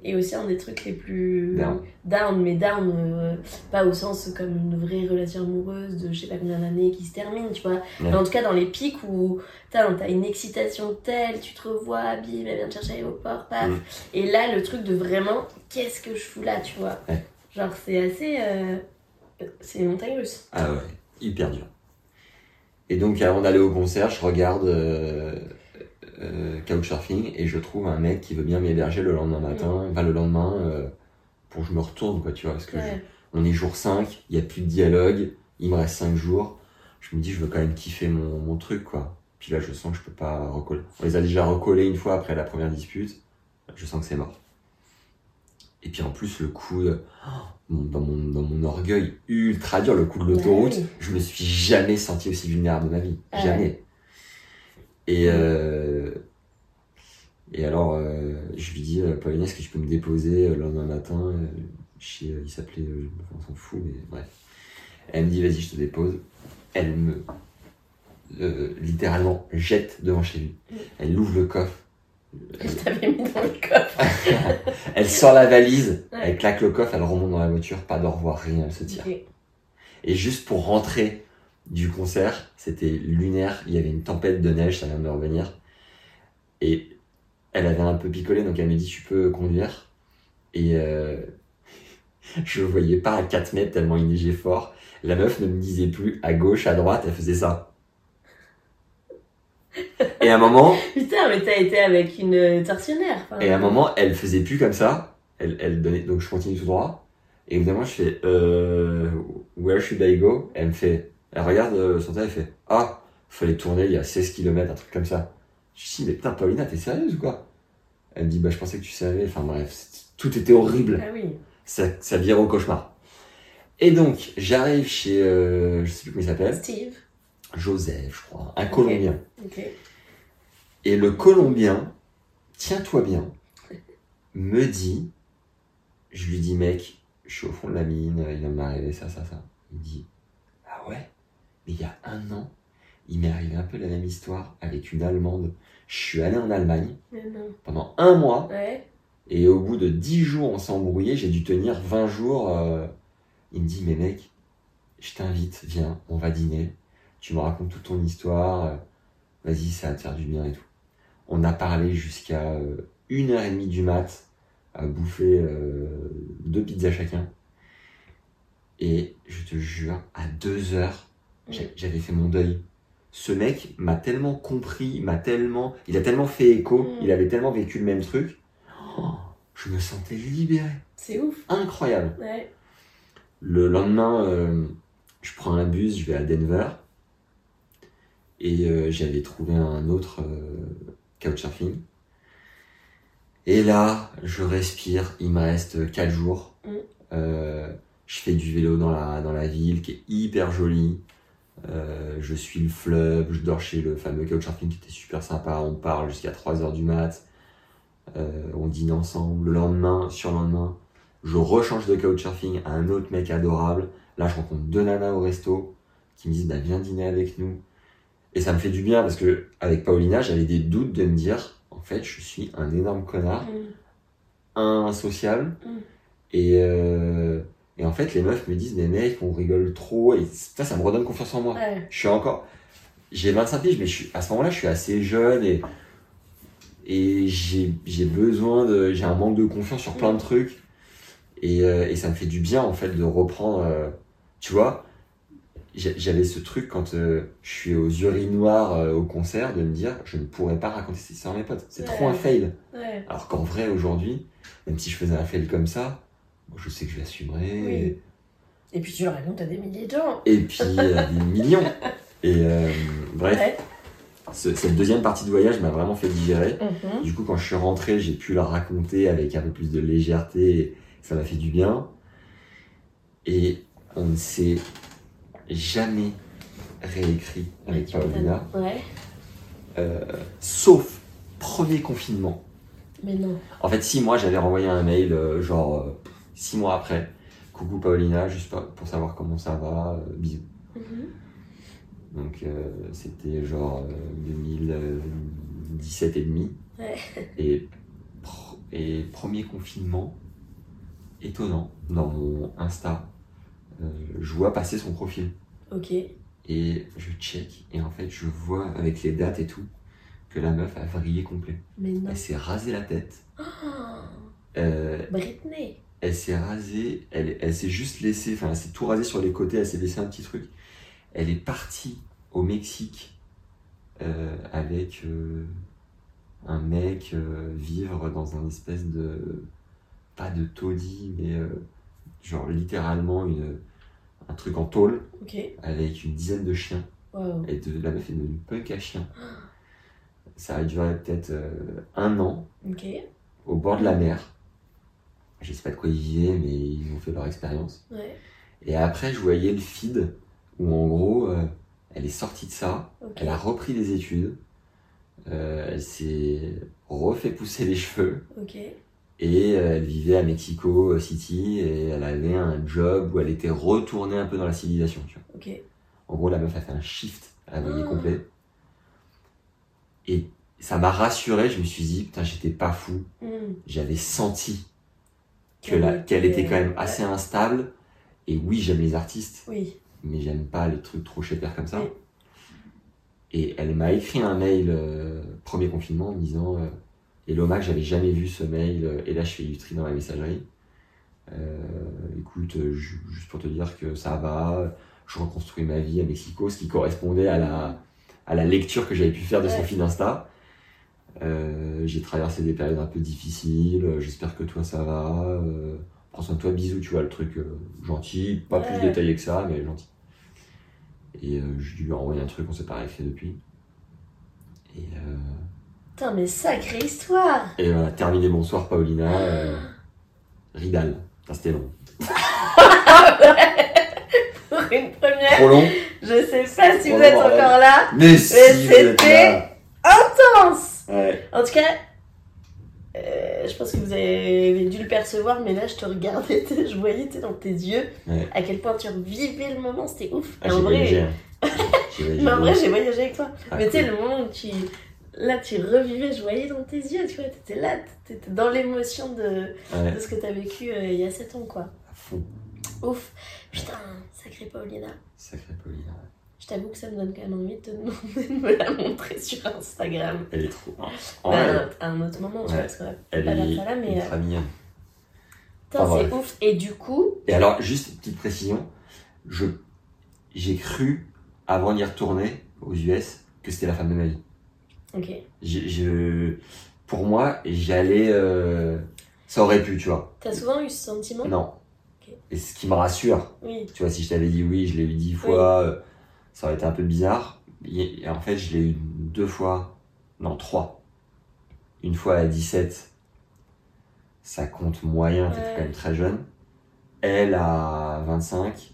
et aussi un des trucs les plus Down. down, mais down euh, pas au sens comme une vraie relation amoureuse de je sais pas combien d'années qui se termine tu vois mais en tout cas dans les pics où t'as une excitation telle tu te revois bim elle vient te chercher à l'aéroport paf Mm. et là le truc de vraiment qu'est-ce que je fous là tu vois Ouais. genre c'est assez euh, c'est une montagne russe Ah ouais, hyper dur. Et donc avant d'aller au concert, je regarde euh, euh, Couchsurfing et je trouve un mec qui veut bien m'héberger le lendemain matin, pas le lendemain, euh, pour que je me retourne, quoi, tu vois, parce que je- on est jour 5, il n'y a plus de dialogue, il me reste 5 jours. Je me dis, je veux quand même kiffer mon, mon truc, quoi. Puis là, je sens que je peux pas recoller. On les a déjà recollés une fois après la première dispute. Je sens que c'est mort. Et puis en plus, le coup, de- oh, dans, mon, dans mon orgueil ultra dur, le coup de l'autoroute, Ouais. je me suis jamais senti aussi vulnérable de ma vie. Jamais. Et, euh, et alors, euh, je lui dis, euh, Pauline, est-ce que tu peux me déposer le lendemain matin chez, Il s'appelait, on s'en fout, mais bref. Elle me dit, vas-y, je te dépose. Elle me, euh, littéralement, jette devant chez lui. Mm. Elle ouvre le coffre. Je t'avais mis dans le coffre. Elle sort la valise, Ouais. elle claque le coffre, elle remonte dans la voiture, pas de revoir, rien, elle se tire. Et juste pour rentrer du concert, c'était lunaire, il y avait une tempête de neige, ça vient de revenir. Et elle avait un peu picolé, donc elle me dit tu peux conduire. Et euh, je voyais pas à 4 mètres tellement il neigeait fort. La meuf ne me disait plus à gauche, à droite, elle faisait ça. Et à un moment, Putain, mais t'as été avec une tortionnaire. enfin. et à un moment, elle faisait plus comme ça. Elle, elle donnait, donc je continue tout droit. Et évidemment, je fais, euh, where should I go? Elle me fait, elle regarde euh, son téléphone, elle fait, ah, fallait tourner il y a 16 km, un truc comme ça. Je dis, mais putain, Paulina, t'es sérieuse ou quoi? Elle me dit, bah, je pensais que tu savais. Enfin, bref, tout était horrible. Ah oui. Ça, ça vire au cauchemar. Et donc, j'arrive chez, euh, je sais plus comment il s'appelle, Steve. Joseph, je crois, un Colombien. Ok. Et le Colombien, tiens-toi bien, me dit, je lui dis, mec, je suis au fond de la mine, il vient de m'arriver ça, ça, ça. Il me dit, ah ouais? Mais il y a un an, il m'est arrivé un peu la même histoire avec une Allemande. Je suis allé en Allemagne Mais non. pendant un mois, Ouais. et au bout de 10 jours, on s'est embrouillé, j'ai dû tenir 20 jours. euh, il me dit, mais mec, je t'invite, viens, on va dîner, tu me racontes toute ton histoire, euh, vas-y, ça va te faire du bien et tout. On a parlé jusqu'à euh, une heure et demie du mat, à bouffer euh, deux pizzas chacun. Et je te jure, à deux heures. J'avais fait mon deuil. Ce mec m'a tellement compris, m'a tellement, il a tellement fait écho, Mm. il avait tellement vécu le même truc. Oh, je me sentais libéré, C'est ouf. incroyable. Ouais. Le lendemain, euh, je prends un bus, je vais à Denver. Et euh, j'avais trouvé un autre euh, couchsurfing. Et là, je respire, il me reste 4 jours. Mm. Euh, je fais du vélo dans la, dans la ville qui est hyper jolie. Euh, je suis le fleuve, je dors chez le fameux couchsurfing qui était super sympa. On parle jusqu'à 3h du mat. Euh, on dîne ensemble. Le lendemain, sur le lendemain, je rechange de couchsurfing à un autre mec adorable. Là, je rencontre deux nanas au resto qui me disent bah, viens dîner avec nous. Et ça me fait du bien parce que avec Paulina, j'avais des doutes de me dire en fait, je suis un énorme connard, Mm. insociable. Mm. Et, euh, et en fait, les meufs me disent mais mec, on rigole trop. Et ça, ça me redonne confiance en moi. Ouais. Je suis encore. J'ai 25 piges, mais je suis, à ce moment-là, je suis assez jeune et, et j'ai besoin de. J'ai un manque de confiance sur plein de trucs. Et, euh, et ça me fait du bien, en fait, de reprendre. euh, tu vois, j'avais ce truc quand euh, je suis aux urinoirs euh, au concert de me dire je ne pourrais pas raconter cette histoire à mes potes. C'est trop un fail. Ouais. Alors qu'en vrai, aujourd'hui, même si je faisais un fail comme ça, je sais que je l'assumerais. Oui. Et puis tu le racontes à des milliers de gens. Et puis, euh, des millions. Et euh, bref. Ouais. Ce- cette deuxième partie de voyage m'a vraiment fait digérer. Mhm. Du coup, quand je suis rentré, j'ai pu la raconter avec un peu plus de légèreté. Et ça m'a fait du bien. Et on ne s'est jamais réécrit avec. Paulina, Ouais. euh, sauf premier confinement. Mais non. En fait, si moi j'avais renvoyé un mail, euh, genre six mois après, coucou Paulina, juste pour savoir comment ça va, euh, bisous. Mhm. Donc euh, c'était genre euh, 2017 et demi. Ouais. Et, et premier confinement, étonnant, dans mon Insta, euh, je vois passer son profil. Ok. Et je check, et en fait je vois avec les dates et tout, que la meuf a vrillé complet. Mais non. Elle s'est rasé la tête. Euh, Britney. Elle s'est rasée, elle, elle s'est juste laissée, enfin elle s'est tout rasée sur les côtés, elle s'est laissé un petit truc. Elle est partie au Mexique euh, avec euh, un mec euh, vivre dans un espèce de, pas de taudis, mais genre littéralement une, un truc en tôle avec une dizaine de chiens. Et de, la meuf est devenue punk à chien. Ça a duré peut-être un an au bord de la mer. Je sais pas de quoi ils vivaient, mais ils ont fait leur expérience. Ouais. Et après, je voyais le feed où en gros, euh, elle est sortie de ça, elle a repris des études, euh, elle s'est refait pousser les cheveux et euh, elle vivait à Mexico City et elle avait un job où elle était retournée un peu dans la civilisation. Tu vois. En gros, la meuf a fait un shift à la voyer Ah. complet. Et ça m'a rassuré, je me suis dit, putain, j'étais pas fou. Hmm. J'avais senti que Qu'elle la- qu'elle était quand même assez instable. Et oui, j'aime les artistes, Oui. mais j'aime pas les trucs trop pères comme ça. Oui. Et elle m'a écrit un mail euh, premier confinement en me disant euh, Hello Mac, j'avais jamais vu ce mail, euh, et là je fais du tri dans la messagerie. Euh, écoute, ju- juste pour te dire que ça va, je reconstruis ma vie à Mexico, ce qui correspondait à la, à la lecture que j'avais pu faire de son feed Insta. Euh, j'ai traversé des périodes un peu difficiles, euh, j'espère que toi ça va. euh, prends soin de toi, bisous, tu vois, le truc euh, gentil, pas plus détaillé que ça, mais gentil. Et je lui ai envoyé un truc, on s'est pas réécrit depuis. Et, Putain, mais sacrée histoire. et voilà, terminé, bonsoir Paulina. Ridal. Putain, c'était long. Pour une première, Trop long je sais pas si vous êtes encore là. Mais si, c'était-. Intense. Ouais. En tout cas, euh, je pense que vous avez dû le percevoir, mais là, je te regardais, je voyais dans tes yeux Ouais. à quel point tu revivais le moment, c'était ouf. Ah, en voyagé. vrai, hein. Mais en vrai, j'ai voyagé avec toi. Ah, mais tu sais, le moment où tu. Là, tu revivais, je voyais dans tes yeux, tu vois, t'étais là, t'étais dans l'émotion de, Ouais, de ce que t'as vécu euh, il y a 7 ans, quoi. fond. Ouf. Putain, sacrée Paulina. Sacré Paulina. Je t'avoue que ça me donne quand même envie de te demander de me la montrer sur Instagram. Elle est trop. Mais vrai, à un- autre moment, Ouais. parce va elle pas est là, mais. euh, ultra mignonne. Putain, Enfin, c'est ouf. Et du coup, Et alors, juste une petite précision, je, j'ai cru, avant d'y retourner aux US, que c'était la femme de ma vie. ok. Je, pour moi, j'allais, euh, ça aurait pu, tu vois. T'as souvent eu ce sentiment? Non. Ok. Et ce qui me rassure, Oui. tu vois, si je t'avais dit oui, je l'ai eu dix fois, euh, ça aurait été un peu bizarre. Et, en fait, je l'ai eu deux fois, non, trois. Une fois à 17, ça compte moyen, Ouais. quand même très jeune. Elle à 25,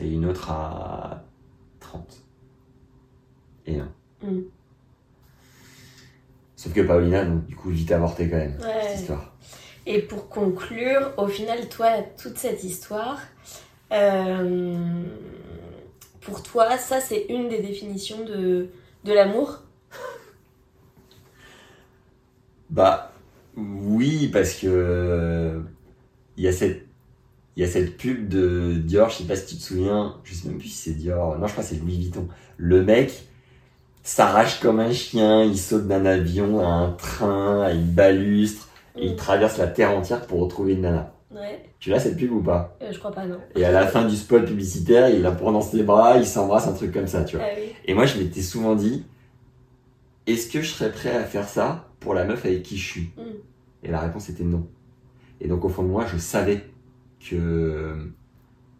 et une autre à 30. Et un. Mm. Sauf que Paulina, donc, du coup, vite avorté quand même, Ouais. cette histoire. Et pour conclure, au final, toi, toute cette histoire, euh, pour toi, ça, c'est une des définitions de, de l'amour Bah oui, parce que euh, il y a cette il y a cette pub de Dior, je sais pas si tu te souviens, je sais même plus si c'est Dior, non je crois que c'est Louis Vuitton. Le mec s'arrache comme un chien, il saute d'un avion à un train, à une balustre, et il Mm. traverse la terre entière pour retrouver une nana. Ouais, Tu l'as cette pub ou pas euh, je crois pas, non. Et à la fin du spot publicitaire, il la prend dans ses bras, il s'embrasse, un truc comme ça, tu vois. Ah oui. Et moi, je m'étais souvent dit, est-ce que je serais prêt à faire ça pour la meuf avec qui je suis? Mm. Et la réponse était non. Et donc, au fond de moi, je savais que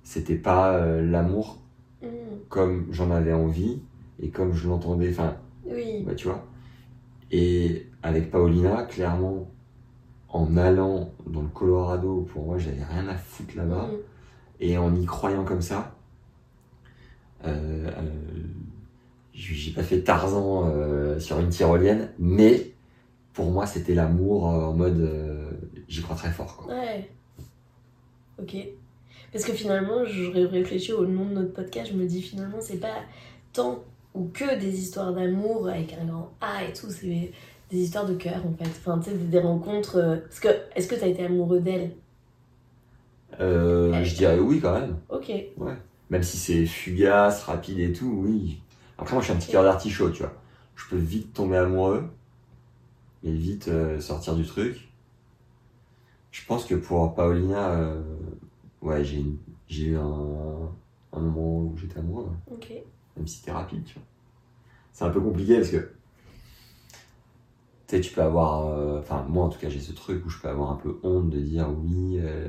c'était pas euh, l'amour Mm. comme j'en avais envie et comme je l'entendais. Enfin, Oui. bah, tu vois. Et avec Paulina, clairement, en allant dans le Colorado, pour moi, j'avais rien à foutre là-bas Mm. et en y croyant comme ça, euh, euh, j'ai pas fait Tarzan euh, sur une tyrolienne, mais pour moi c'était l'amour en mode j'y crois très fort. Quoi. Ouais. Ok. Parce que finalement, je réfléchis au nom de notre podcast, je me dis finalement, c'est pas tant ou que des histoires d'amour avec un grand A et tout, c'est des histoires de cœur en fait. Enfin, tu sais, des, des rencontres. euh, Parce que, est-ce que t'as été amoureux d'elle? Euh, je dirais oui quand même, Ok. même si c'est fugace, rapide et tout, oui. Après moi je suis un petit cœur d'artichaut, tu vois. Je peux vite tomber amoureux, et vite euh, sortir du truc. Je pense que pour Paulina, euh, ouais j'ai eu un, un moment où j'étais amoureux. ouais. Ok. même si c'était rapide, tu vois. C'est un peu compliqué parce que, tu sais, tu peux avoir, euh, enfin, moi en tout cas, j'ai ce truc où je peux avoir un peu honte de dire oui, euh,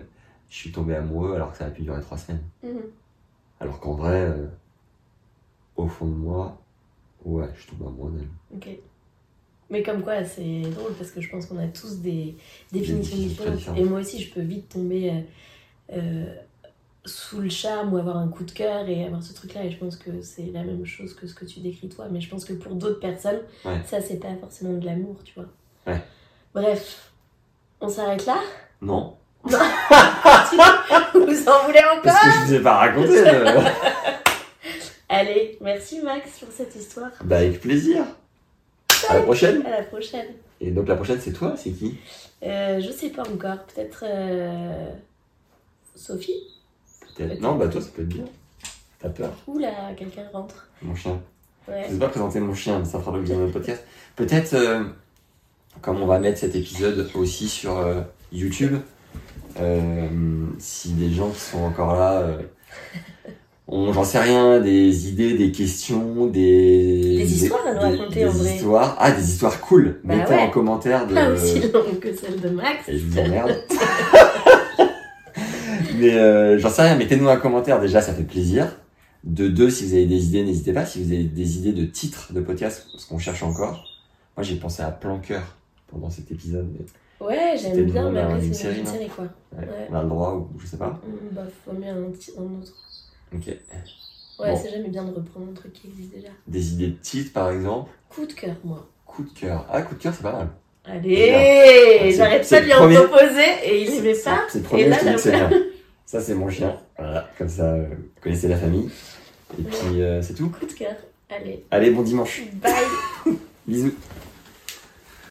je suis tombé amoureux alors que ça a pu durer trois semaines. Mhm. Alors qu'en vrai, euh, au fond de moi, ouais, je tombe amoureux d'elle. Ok. Mais comme quoi, c'est drôle parce que je pense qu'on a tous des définitions Des différentes. différentes. Et moi aussi, je peux vite tomber euh, sous le charme ou avoir un coup de cœur et avoir ce truc-là. Et je pense que c'est la même chose que ce que tu décris toi. Mais je pense que pour d'autres personnes, Ouais. ça, c'est pas forcément de l'amour, tu vois. Ouais. Bref, on s'arrête là? Non Vous en voulez encore? Parce que je vous ai pas raconté. Allez, merci Max pour cette histoire. bah, avec plaisir. À la prochaine. À la prochaine. Et donc, la prochaine, c'est toi, c'est qui? Euh, je sais pas encore. Peut-être euh, Sophie? Peut-être. Non, bah, toi, ça peut être bien. T'as peur, Oula, quelqu'un rentre. mon chien. Ouais. Je sais pas présenter mon chien, mais ça fera l'objet de notre podcast. Peut-être, euh, comme on va mettre cet épisode aussi sur euh, YouTube, euh, si des gens qui sont encore là ont, j'en sais rien, des idées, des questions, des... Des histoires à nous des- raconter, en des vrai. histoires. Ah, des histoires cool. Bah Mettez ouais. en commentaire de... Pas aussi longue que celle de Max. Et je vous emmerde. Euh, j'en sais rien, mettez-nous un commentaire déjà, ça fait plaisir. De deux, si vous avez des idées, n'hésitez pas. Si vous avez des idées de titres de podcast, parce qu'on cherche encore. Moi, j'ai pensé à Plan Cœur pendant cet épisode. Ouais, j'aime bien, mais d'un- après, c'est une série, série, quoi. ouais, Ouais. On a le droit ou je sais pas. Mm, Bah, faut mieux un, petit, un autre. Ok. Ouais, Bon. c'est jamais bien de reprendre un truc qui existe déjà. Des idées de titres, par exemple. Coup de cœur, moi. Coup de cœur. Ah, coup de cœur, c'est pas mal. Allez J'arrête pas de lui en proposer et il aimait pas. C'est le premier, Et là, la. Ça, c'est mon chien. Voilà, comme ça, vous connaissez la famille. Et puis, euh, c'est tout. Coup de cœur. Allez. Allez, bon dimanche. Bye Bisous.